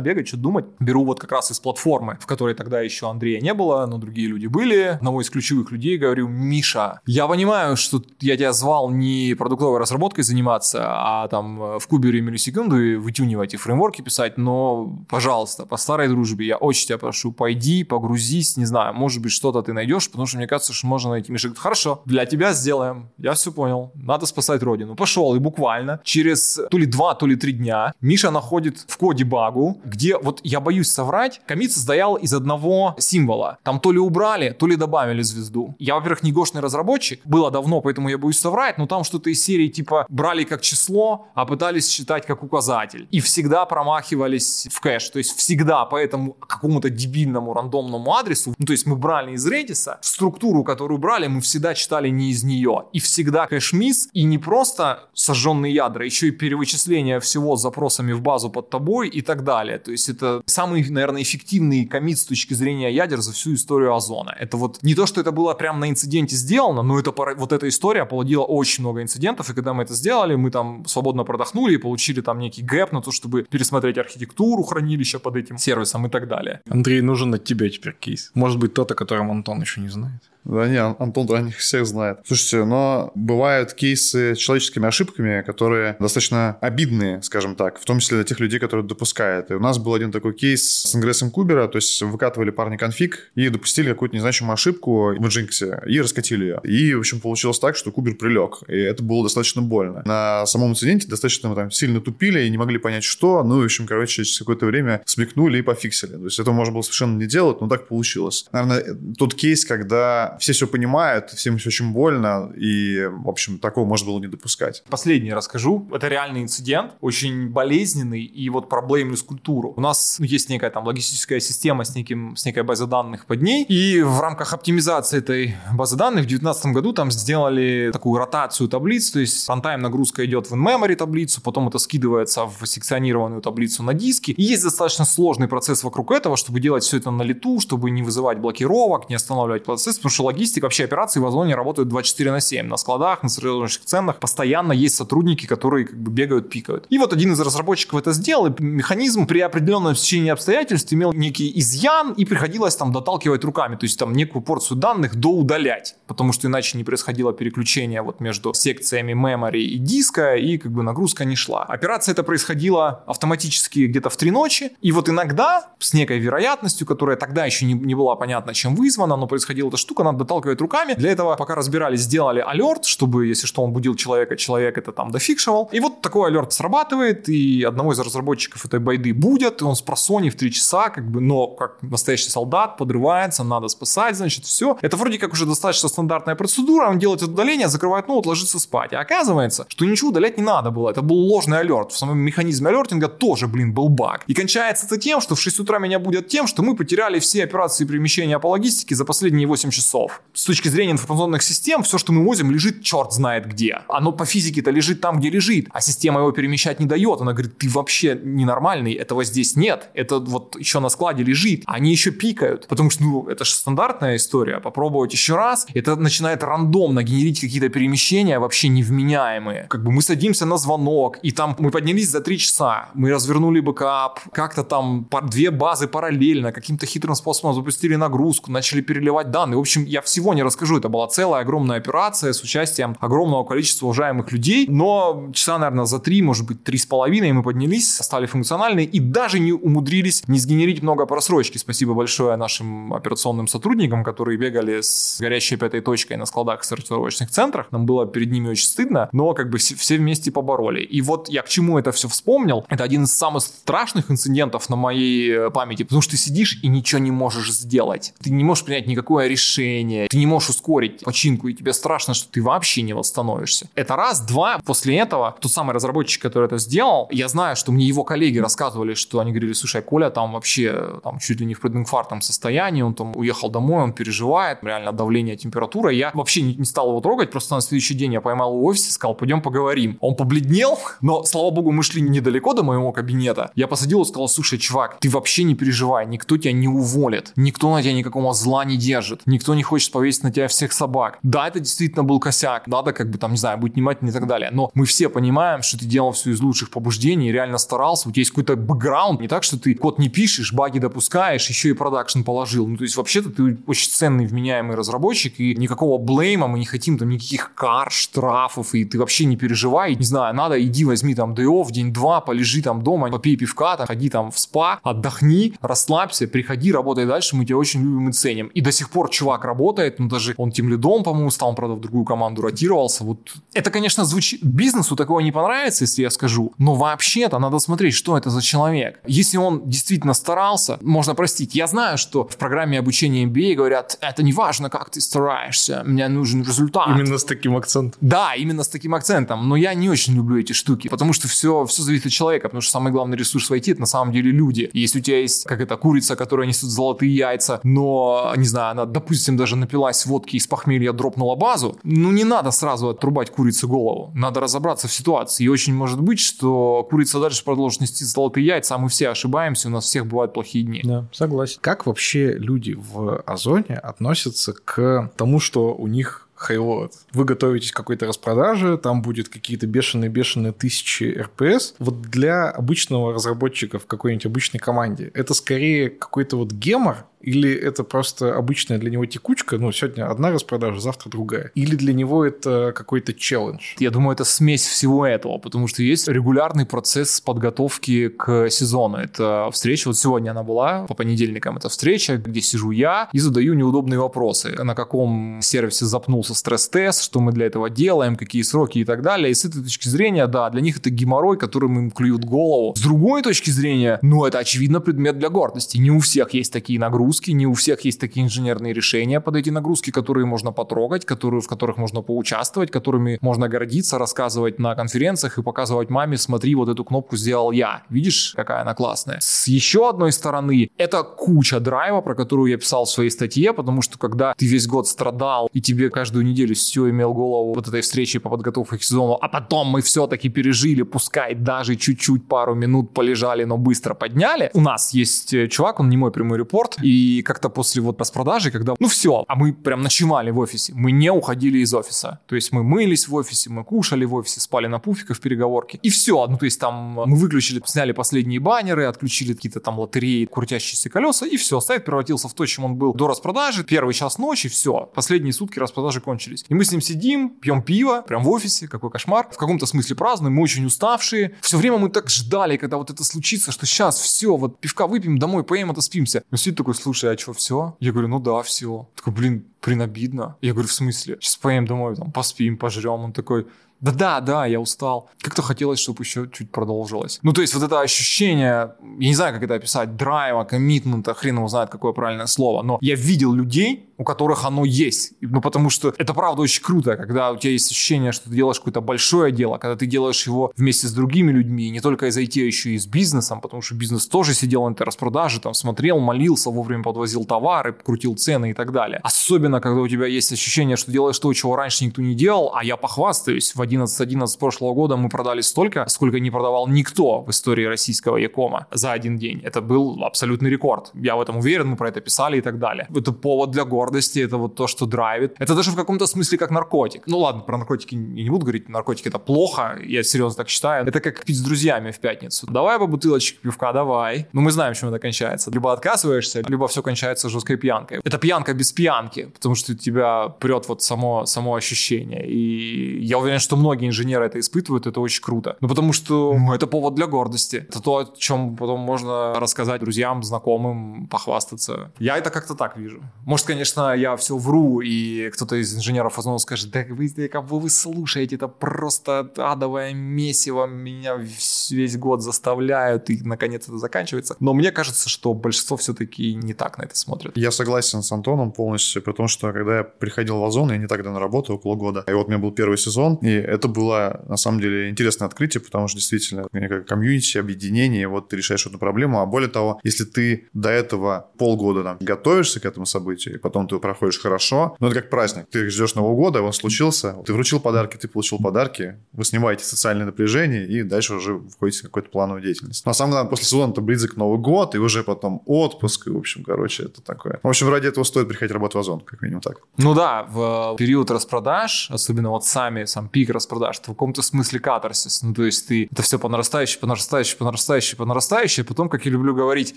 бегать, что думать. Беру вот как раз из платформы, в которой тогда еще Андрея не было, но другие люди были. Одного из ключевых людей говорю, Миша, я понимаю, что я тебя звал не продуктовой разработкой заниматься, а там э, в кубере миллисекунды вытюнивать и фреймворки писать, но, пожалуйста, по старой дружбе я очень тебя прошу, пойди, погрузись, не знаю, может быть, что-то ты найдешь, потому что мне кажется, что можно найти. Миша говорит, хорошо, для тебя сделаем, я все понял, надо спасать родину. Пошел, и буквально через то ли два, то ли три дня Миша находит в коде багу, где, вот я боюсь соврать, комит состоял из одного символа. Там то ли убрали, то ли добавили звезду. Я, во-первых, не гошный разработчик, было давно, поэтому я боюсь соврать, но там что-то из серии типа брали как число, а пытались считать как указатель. И всегда промахивались в кэш. То есть всегда по этому какому-то дебильному рандомному адресу, ну то есть мы брали из Redis, структуру, которую брали, мы всегда читали не из нее. И всегда кэш-мисс, и не просто сожженные ядра, еще и перевычисление всего с запросами в базу под тобой и так далее. То есть это самый, наверное, эффективный комит с точки зрения ядер за всю историю Озона. Это вот не то, что это было прямо на инциденте сделано, но это вот эта история породила очень много инцидентов, и когда мы это сделали, мы там свободно продохнули и получили там некий гэп на то, чтобы пересмотреть архитектуру хранилища под этим сервисом и так далее. Андрей, нужен от тебя теперь кейс. Может быть, тот, о котором Антон еще не знает. Да не, Антон про них всех знает. Слушайте, но бывают кейсы с человеческими ошибками, которые достаточно обидные, скажем так, в том числе для тех людей, которые допускают. И у нас был один такой кейс с ингрессом кубера, то есть выкатывали парни конфиг и допустили какую-то незначимую ошибку в Nginx и раскатили ее. И, в общем, получилось так, что кубер прилег, и это было достаточно больно. На самом инциденте достаточно там сильно тупили и не могли понять, что, ну, в общем, короче, через какое-то время смекнули и пофиксили. То есть это можно было совершенно не делать, но так получилось. Наверное, тот кейс, когда все все понимают, всем все очень больно, и, в общем, такого можно было не допускать. Последний расскажу. Это реальный инцидент, очень болезненный, и вот проблемную культуру. У нас ну, есть некая там логистическая система с, неким, с некой базой данных под ней, и в рамках оптимизации этой базы данных в 2019 году там сделали такую ротацию таблиц, то есть фронтайм нагрузка идет в in-memory таблицу, потом это скидывается в секционированную таблицу на диске. И есть достаточно сложный процесс вокруг этого, чтобы делать все это на лету, чтобы не вызывать блокировок, не останавливать процесс, потому что логистика, вообще операции в Озоне работают 24 на 7. На складах, на сырьевочных ценах постоянно есть сотрудники, которые как бы бегают, пикают. И вот один из разработчиков это сделал, и механизм при определенном течении обстоятельств имел некий изъян, и приходилось там доталкивать руками, то есть там некую порцию данных доудалять, потому что иначе не происходило переключение вот между секциями memory и диска, и как бы нагрузка не шла. Операция это происходила автоматически где-то в три ночи, и вот иногда с некой вероятностью, которая тогда еще не, не была понятна, чем вызвана, но происходила эта штука, надо доталкивать руками. Для этого, пока разбирались, сделали алерт, чтобы, если что, он будил человека, человек это там дофикшивал. И вот такой алерт срабатывает, и одного из разработчиков этой байды будет, и он с просони в три часа, как бы, но как настоящий солдат подрывается, надо спасать, значит, все. Это вроде как уже достаточно стандартная процедура, он делает удаление, закрывает ноут, ложится спать. А оказывается, что ничего удалять не надо было, это был ложный алерт. В самом механизме алертинга тоже, блин, был баг. И кончается это тем, что в 6 утра меня будят тем, что мы потеряли все операции перемещения по логистике за последние 8 часов. С точки зрения информационных систем, все, что мы возим, лежит черт знает где. Оно по физике-то лежит там, где лежит, а система его перемещать не дает. Она говорит, ты вообще ненормальный, этого здесь нет. Это вот еще на складе лежит. Они еще пикают, потому что, ну, это же стандартная история. Попробовать еще раз, это начинает рандомно генерить какие-то перемещения вообще невменяемые. Как бы мы садимся на звонок, и там мы поднялись за три часа, мы развернули бэкап, как-то там две базы параллельно, каким-то хитрым способом запустили нагрузку, начали переливать данные. В общем, я всего не расскажу. Это была целая огромная операция с участием огромного количества уважаемых людей. Но часа, наверное, за три, может быть, три с половиной мы поднялись, стали функциональны и даже не умудрились не сгенерить много просрочки. Спасибо большое нашим операционным сотрудникам, которые бегали с горящей пятой точкой на складах в сортировочных центрах. Нам было перед ними очень стыдно, но как бы все вместе побороли. И вот я к чему это все вспомнил. Это один из самых страшных инцидентов на моей э, памяти, потому что ты сидишь и ничего не можешь сделать. Ты не можешь принять никакое решение, ты не можешь ускорить починку, и тебе страшно, что ты вообще не восстановишься. Это раз. Два, после этого тот самый разработчик, который это сделал, я знаю, что мне его коллеги рассказывали, что они говорили, слушай, Коля там вообще там чуть ли не в прединфарктном состоянии, он там уехал домой, он переживает, реально давление, температура. Я вообще не, не стал его трогать, просто на следующий день я поймал его в офисе, сказал, пойдем поговорим. Он побледнел, но, слава богу, мы шли недалеко до моего кабинета. Я посадил и сказал, слушай, чувак, ты вообще не переживай, никто тебя не уволит, никто на тебя никакого зла не держит, никто не хочет повесить на тебя всех собак. Да, это действительно был косяк, надо как бы там, не знаю, быть внимательным и так далее, но мы все понимаем, что ты делал все из лучших побуждений, реально старался, у тебя есть какой-то бэкграунд, не так, что ты код не пишешь, баги допускаешь, еще и продакшн положил. Ну, то есть вообще-то ты очень ценный, вменяемый разработчик, и никакого блейма мы не хотим, там никаких кар, штрафов, и ты вообще не переживай, не знаю, надо, иди возьми там day off, день-два, полежи там дома, попей пивка, там, ходи там в спа, отдохни, расслабься, приходи, работай дальше, мы тебя очень любим и ценим. И до сих пор чувак работает, ну даже он тем лидом, по-моему, стал, правда, в другую команду ротировался. Вот это, конечно, звучит... Бизнесу такого не понравится, если я скажу, но вообще-то надо смотреть, что это за человек. Если он действительно старался, можно простить. Я знаю, что в программе обучения MBA говорят, это не важно, как ты стараешься, мне нужен результат. Именно с таким акцентом. Да, именно с таким акцентом. Но я не очень люблю эти штуки, потому что все, все зависит от человека, потому что самый главный ресурс в IT это на самом деле люди. Если у тебя есть как это курица, которая несет золотые яйца, но, не знаю, она, допустим, даже напилась водки из похмелья, дропнула базу, ну не надо сразу отрубать курице голову. Надо разобраться в ситуации. И очень может быть, что курица дальше продолжит нести золотые яйца, а мы все ошибаемся, у нас всех бывают плохие дни. Да, согласен. Как вообще люди в Озоне относятся к тому, что у них хайлот. Вы готовитесь к какой-то распродаже, там будет какие-то бешеные-бешеные тысячи РПС. Вот для обычного разработчика в какой-нибудь обычной команде это скорее какой-то вот гемор, или это просто обычная для него текучка, ну, сегодня одна распродажа, завтра другая. Или для него это какой-то челлендж. Я думаю, это смесь всего этого, потому что есть регулярный процесс подготовки к сезону. Это встреча, вот сегодня она была, по понедельникам это встреча, где сижу я и задаю неудобные вопросы. На каком сервисе запнулся стресс-тест, что мы для этого делаем, какие сроки и так далее. И с этой точки зрения, да, для них это геморрой, которым им клюют голову. С другой точки зрения, ну, это очевидно предмет для гордости. Не у всех есть такие нагрузки, нагрузки, не у всех есть такие инженерные решения под эти нагрузки, которые можно потрогать, которые, в которых можно поучаствовать, которыми можно гордиться, рассказывать на конференциях и показывать маме, смотри, вот эту кнопку сделал я. Видишь, какая она классная. С еще одной стороны, это куча драйва, про которую я писал в своей статье, потому что когда ты весь год страдал, и тебе каждую неделю все имел голову вот этой встречи по подготовке к сезону, а потом мы все-таки пережили, пускай даже чуть-чуть пару минут полежали, но быстро подняли. У нас есть э, чувак, он не мой прямой репорт, и И как-то после вот распродажи, когда, ну все, а мы прям ночевали в офисе, мы не уходили из офиса. То есть мы мылись в офисе, мы кушали в офисе, спали на пуфиках в переговорке. И все. Ну то есть там мы выключили, сняли последние баннеры, отключили какие-то там лотереи, крутящиеся колеса, и все. Сайт превратился в то, чем он был до распродажи. Первый час ночи, все. Последние сутки распродажи кончились. И мы с ним сидим, пьем пиво, прям в офисе, какой кошмар. В каком-то смысле празднуем, мы очень уставшие. Все время мы так ждали, когда вот это случится, что сейчас все, вот пивка выпьем, домой поем, отоспимся. Он сидит такой, слушай, а что, все? Я говорю, ну да, все. Такой, блин, блин, обидно. Я говорю, в смысле? Сейчас поем домой, там, поспим, пожрем. Он такой, да-да, да, я устал. Как-то хотелось, чтобы еще чуть продолжилось. Ну, то есть вот это ощущение, я не знаю, как это описать, драйва, коммитмента, хрен его знает, какое правильное слово, но я видел людей, у которых оно есть. Ну, потому что это правда очень круто, когда у тебя есть ощущение, что ты делаешь какое-то большое дело, когда ты делаешь его вместе с другими людьми, не только из IT, а еще и с бизнесом, потому что бизнес тоже сидел на этой распродаже, там смотрел, молился, вовремя подвозил товары, крутил цены и так далее. Особенно, когда у тебя есть ощущение, что делаешь то, чего раньше никто не делал, а я похвастаюсь, в 11.11 прошлого года мы продали столько, сколько не продавал никто в истории российского Якома за один день. Это был абсолютный рекорд. Я в этом уверен, мы про это писали и так далее. Это повод для гордости, это вот то, что драйвит. Это даже в каком-то смысле как наркотик. Ну ладно, про наркотики не буду говорить, наркотики это плохо, я серьезно так считаю. Это как пить с друзьями в пятницу. Давай по бутылочке пивка, давай. Ну мы знаем, чем это кончается. Либо отказываешься, либо все кончается жесткой пьянкой. Это пьянка без пьянки, потому что тебя прет вот само, само ощущение. И я уверен, что многие инженеры это испытывают, это очень круто. Ну, потому что ну, это повод для гордости. Это то, о чем потом можно рассказать друзьям, знакомым, похвастаться. Я это как-то так вижу. Может, конечно, я все вру, и кто-то из инженеров возможно скажет, да вы, да, кого вы слушаете, это просто адовое месиво, меня весь год заставляют, и наконец это заканчивается. Но мне кажется, что большинство все-таки не так на это смотрят. Я согласен с Антоном полностью, потому что когда я приходил в Озон, я не так давно работал, около года, и вот у меня был первый сезон, и это было, на самом деле, интересное открытие, потому что действительно, как комьюнити, объединение, вот ты решаешь эту проблему, а более того, если ты до этого полгода там готовишься к этому событию, и потом ты проходишь хорошо, ну это как праздник, ты ждешь Нового года, он случился, ты вручил подарки, ты получил подарки, вы снимаете социальное напряжение, и дальше уже входите в какую-то плановую деятельность. На самом деле, после сезона это близок Новый год, и уже потом отпуск, и, в общем, короче, это такое. В общем, ради этого стоит приходить работать в Озон, как минимум так. Ну да, в период распродаж, особенно вот сами, сам пик распродаж, в каком-то смысле катарсис. Ну, то есть ты это все по нарастающей, по нарастающей, по нарастающей, по нарастающей, а потом, как я люблю говорить,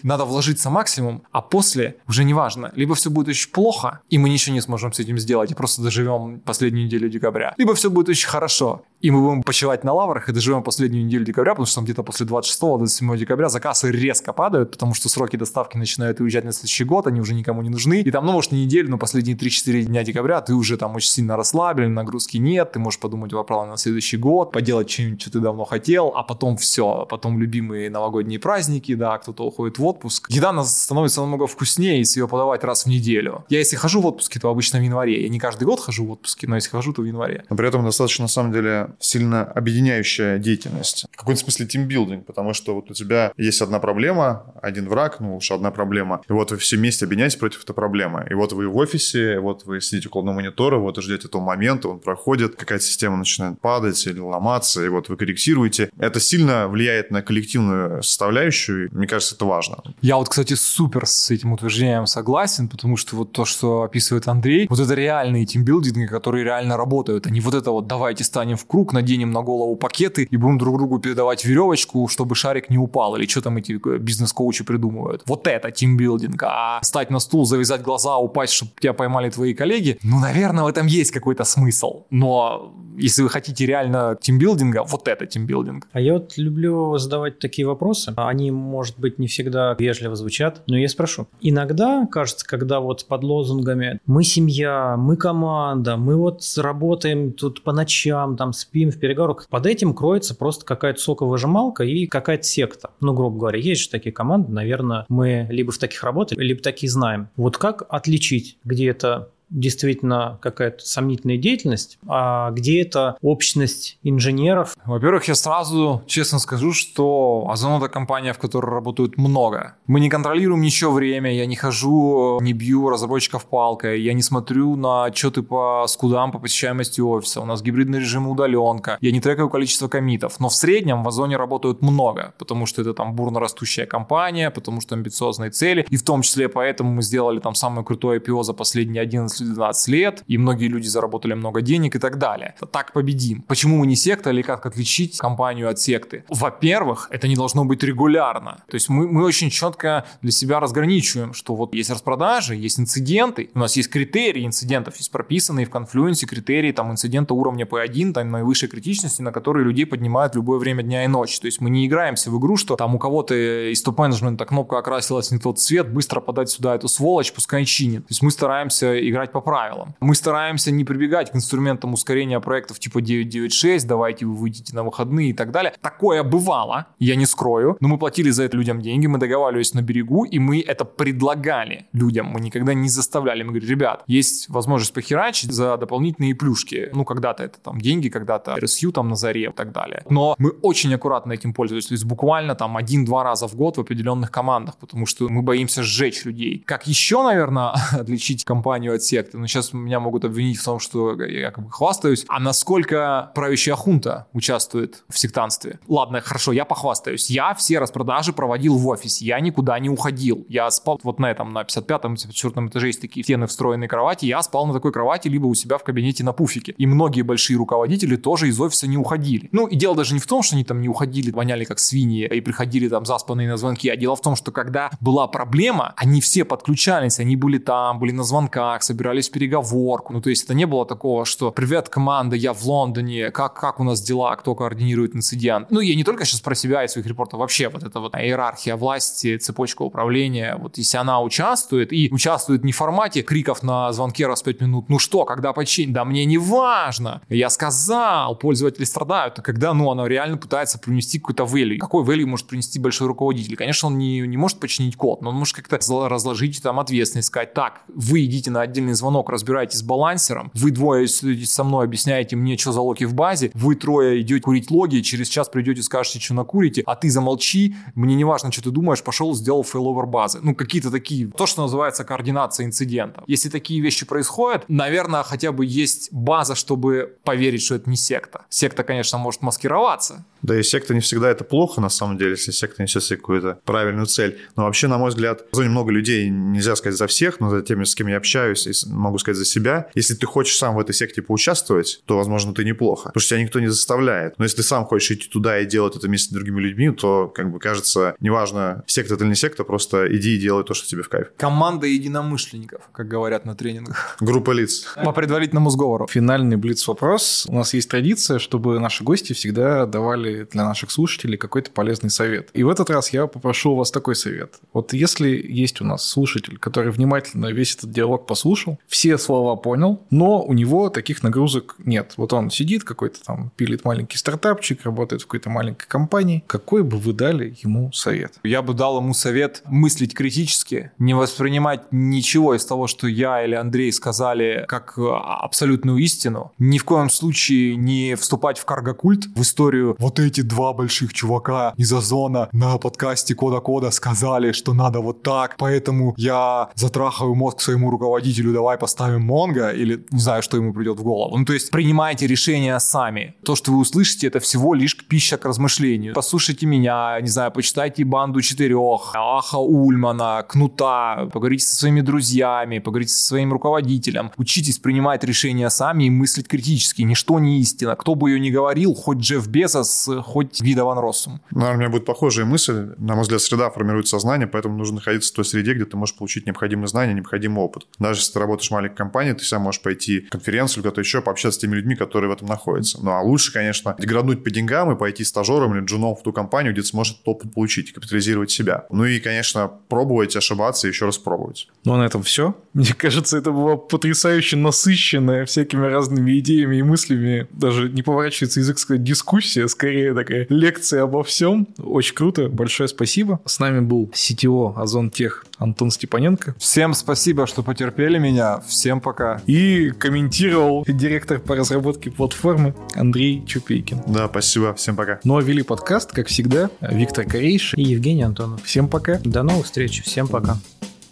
надо вложиться максимум, а после уже не важно. Либо все будет очень плохо, и мы ничего не сможем с этим сделать, и просто доживем последнюю неделю декабря. Либо все будет очень хорошо, и мы будем почивать на лаврах и доживем последнюю неделю декабря, потому что там где-то после 26-27 декабря заказы резко падают, потому что сроки доставки начинают уезжать на следующий год, они уже никому не нужны. И там, ну, может, не неделю, но последние 3-4 дня декабря ты уже там очень сильно расслаблен, нагрузки нет, ты можешь подумать о плане на следующий год, поделать что-нибудь, что ты давно хотел, а потом все, потом любимые новогодние праздники, да, кто-то уходит в отпуск. Еда становится намного вкуснее, если ее подавать раз в неделю. Я если хожу в отпуске, то обычно в январе. Я не каждый год хожу в отпуске, но если хожу, то в январе. Но при этом достаточно, на самом деле, сильно объединяющая деятельность. В каком-то смысле тимбилдинг, потому что вот у тебя есть одна проблема, один враг, ну уж одна проблема, и вот вы все вместе объединяетесь против этой проблемы. И вот вы в офисе, вот вы сидите около монитора, вот ждете этого момента, он проходит, какая-то система начинает падать или ломаться, и вот вы корректируете. Это сильно влияет на коллективную составляющую, и мне кажется, это важно. Я вот, кстати, супер с этим утверждением согласен, потому что вот то, что описывает Андрей, вот это реальные тимбилдинги, которые реально работают, не вот это вот давайте станем в круг, наденем на голову пакеты и будем друг другу передавать веревочку, чтобы шарик не упал, или что там эти э, бизнес-коучи придумывают. Вот это тимбилдинг. А стать на стул, завязать глаза, упасть, чтобы тебя поймали твои коллеги, ну, наверное, в этом есть какой-то смысл. Но если вы хотите реально тимбилдинга, вот это тимбилдинг. А я вот люблю задавать такие вопросы. Они, может быть, не всегда вежливо звучат, но я спрошу. Иногда, кажется, когда вот под лозунгами «мы семья», «мы команда», «мы вот работаем тут по ночам, там спим в переговорах», под этим кроется просто какая-то соковыжималка и какая-то секта. Ну, грубо говоря, есть же такие команды, наверное, мы либо в таких работали, либо такие знаем. Вот как отличить, где это действительно какая-то сомнительная деятельность, а где это общность инженеров. Во-первых, я сразу честно скажу, что Озон это компания, в которой работают много. Мы не контролируем ничего время, я не хожу, не бью разработчиков палкой, я не смотрю на отчеты по скудам, по посещаемости офиса, у нас гибридный режим удаленка, я не трекаю количество комитов, но в среднем в Озоне работают много, потому что это там бурно растущая компания, потому что амбициозные цели, и в том числе поэтому мы сделали там самое крутое IPO за последние 11-12 лет, и многие люди заработали много денег и так далее. Так победим. Почему мы не секта или как отличить компанию от секты? Во-первых, это не должно быть регулярно. То есть мы, мы очень четко для себя разграничиваем, что вот есть распродажи, есть инциденты, у нас есть критерии инцидентов, есть прописанные в конфлюенсе критерии там инцидента уровня P1, там наивысшей критичности, на которые людей поднимают в любое время дня и ночи. То есть мы не играемся в игру, что там у кого-то из топ-менеджмента кнопка окрасилась не тот цвет, быстро подать сюда эту сволочь, пускай чинит. То есть мы стараемся играть по правилам. Мы стараемся не прибегать к инструментам ускорения проектов типа 996, давайте вы выйдете на выходные и так далее. Такое бывало, я не скрою, но мы платили за это людям деньги, мы договаривались на берегу, и мы это предлагали людям, мы никогда не заставляли. Мы говорили, ребят, есть возможность похерачить за дополнительные плюшки. Ну, когда-то это там деньги, когда-то RSU там на заре и так далее. Но мы очень аккуратно этим пользуемся, то есть буквально там один-два раза в год в определенных командах, потому что мы боимся сжечь людей. Как еще, наверное, отличить компанию от секты? Ну, сейчас меня могут обвинить в том, что я как бы хвастаюсь. А насколько правящая хунта участвует в сектанстве? Ладно, хорошо, я похвастаюсь. Я все распродажи проводил в офисе, я никуда не уходил. Я спал вот на этом, на 55-м, 54-м этаже есть такие стены встроенные кровати. Я спал на такой кровати, либо у себя в кабинете на пуфике. И многие большие руководители тоже из офиса не уходили. Ну, и дело даже не в том, что они там не уходили, воняли как свиньи и приходили там заспанные на звонки, а дело в том, что когда была проблема, они все подключались, они были там, были на звонках, собирались в переговорку. Ну, то есть это не было такого, что «Привет, команда, я в Лондоне, как, как у нас дела, кто координирует инцидент?» Ну, я не только сейчас про себя и своих репортов, вообще вот эта вот иерархия власти, цепочка управления, вот если она участвует, и участвует не в формате криков на звонке раз в 5 минут, ну что, когда починить? Да мне не важно. Я сказал, пользователи страдают. А когда, ну, оно реально пытается принести какой-то value. Какой value может принести большой руководитель? Конечно, он не, не может починить код, но он может как-то разложить там ответственность, сказать, так, вы идите на отдельный звонок, разбирайтесь с балансером, вы двое со мной, объясняете мне, что за локи в базе, вы трое идете курить логи, через час придете, скажете, что накурите, а ты замолчи, мне не важно, что ты думаешь, пошел, сделал failover базы. Ну, какие-то такие, то, что называется координация инцидентов. Если такие вещи происходят, наверное, хотя бы есть база, чтобы поверить, что это не секта. Секта, конечно, может маскироваться, да и секта не всегда это плохо, на самом деле, если секта несет себе какую-то правильную цель. Но вообще, на мой взгляд, в зоне много людей, нельзя сказать за всех, но за теми, с кем я общаюсь, могу сказать за себя. Если ты хочешь сам в этой секте поучаствовать, то, возможно, ты неплохо. Потому что тебя никто не заставляет. Но если ты сам хочешь идти туда и делать это вместе с другими людьми, то, как бы, кажется, неважно, секта это или не секта, просто иди и делай то, что тебе в кайф. Команда единомышленников, как говорят на тренингах. Группа лиц. По предварительному сговору. Финальный блиц-вопрос. У нас есть традиция, чтобы наши гости всегда давали для наших слушателей какой-то полезный совет. И в этот раз я попрошу у вас такой совет. Вот если есть у нас слушатель, который внимательно весь этот диалог послушал, все слова понял, но у него таких нагрузок нет. Вот он сидит какой-то там, пилит маленький стартапчик, работает в какой-то маленькой компании. Какой бы вы дали ему совет? Я бы дал ему совет мыслить критически, не воспринимать ничего из того, что я или Андрей сказали, как абсолютную истину. Ни в коем случае не вступать в каргокульт, в историю вот эти два больших чувака из Озона на подкасте Кода Кода сказали, что надо вот так, поэтому я затрахаю мозг своему руководителю, давай поставим Монго, или не знаю, что ему придет в голову. Ну, то есть принимайте решения сами. То, что вы услышите, это всего лишь пища к размышлению. Послушайте меня, не знаю, почитайте банду четырех, Аха Ульмана, Кнута, поговорите со своими друзьями, поговорите со своим руководителем. Учитесь принимать решения сами и мыслить критически. Ничто не истина. Кто бы ее ни говорил, хоть Джефф Безос, хоть Гида Ван Россум. Наверное, у меня будет похожая мысль. На мой взгляд, среда формирует сознание, поэтому нужно находиться в той среде, где ты можешь получить необходимые знания, необходимый опыт. Даже если работаешь в маленькой компании, ты сам можешь пойти в конференцию или куда-то еще, пообщаться с теми людьми, которые в этом находятся. Ну, а лучше, конечно, деграднуть по деньгам и пойти стажером или джуном в ту компанию, где ты сможешь опыт получить, капитализировать себя. Ну и, конечно, пробовать, ошибаться и еще раз пробовать. Ну, а на этом все. Мне кажется, это было потрясающе насыщенная всякими разными идеями и мыслями. Даже не поворачивается язык сказать дискуссия, скорее такая лекция обо всем. Очень круто. Большое спасибо. С нами был CTO Озон Тех Антон Степаненко. Всем спасибо, что потерпели меня. Меня. Всем пока. И комментировал директор по разработке платформы Андрей Чупейкин. Да, спасибо. Всем пока. Ну а вели подкаст, как всегда, Виктор Корейш. И Евгений Антонов. Всем пока. До новых встреч. Всем пока.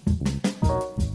Thank you.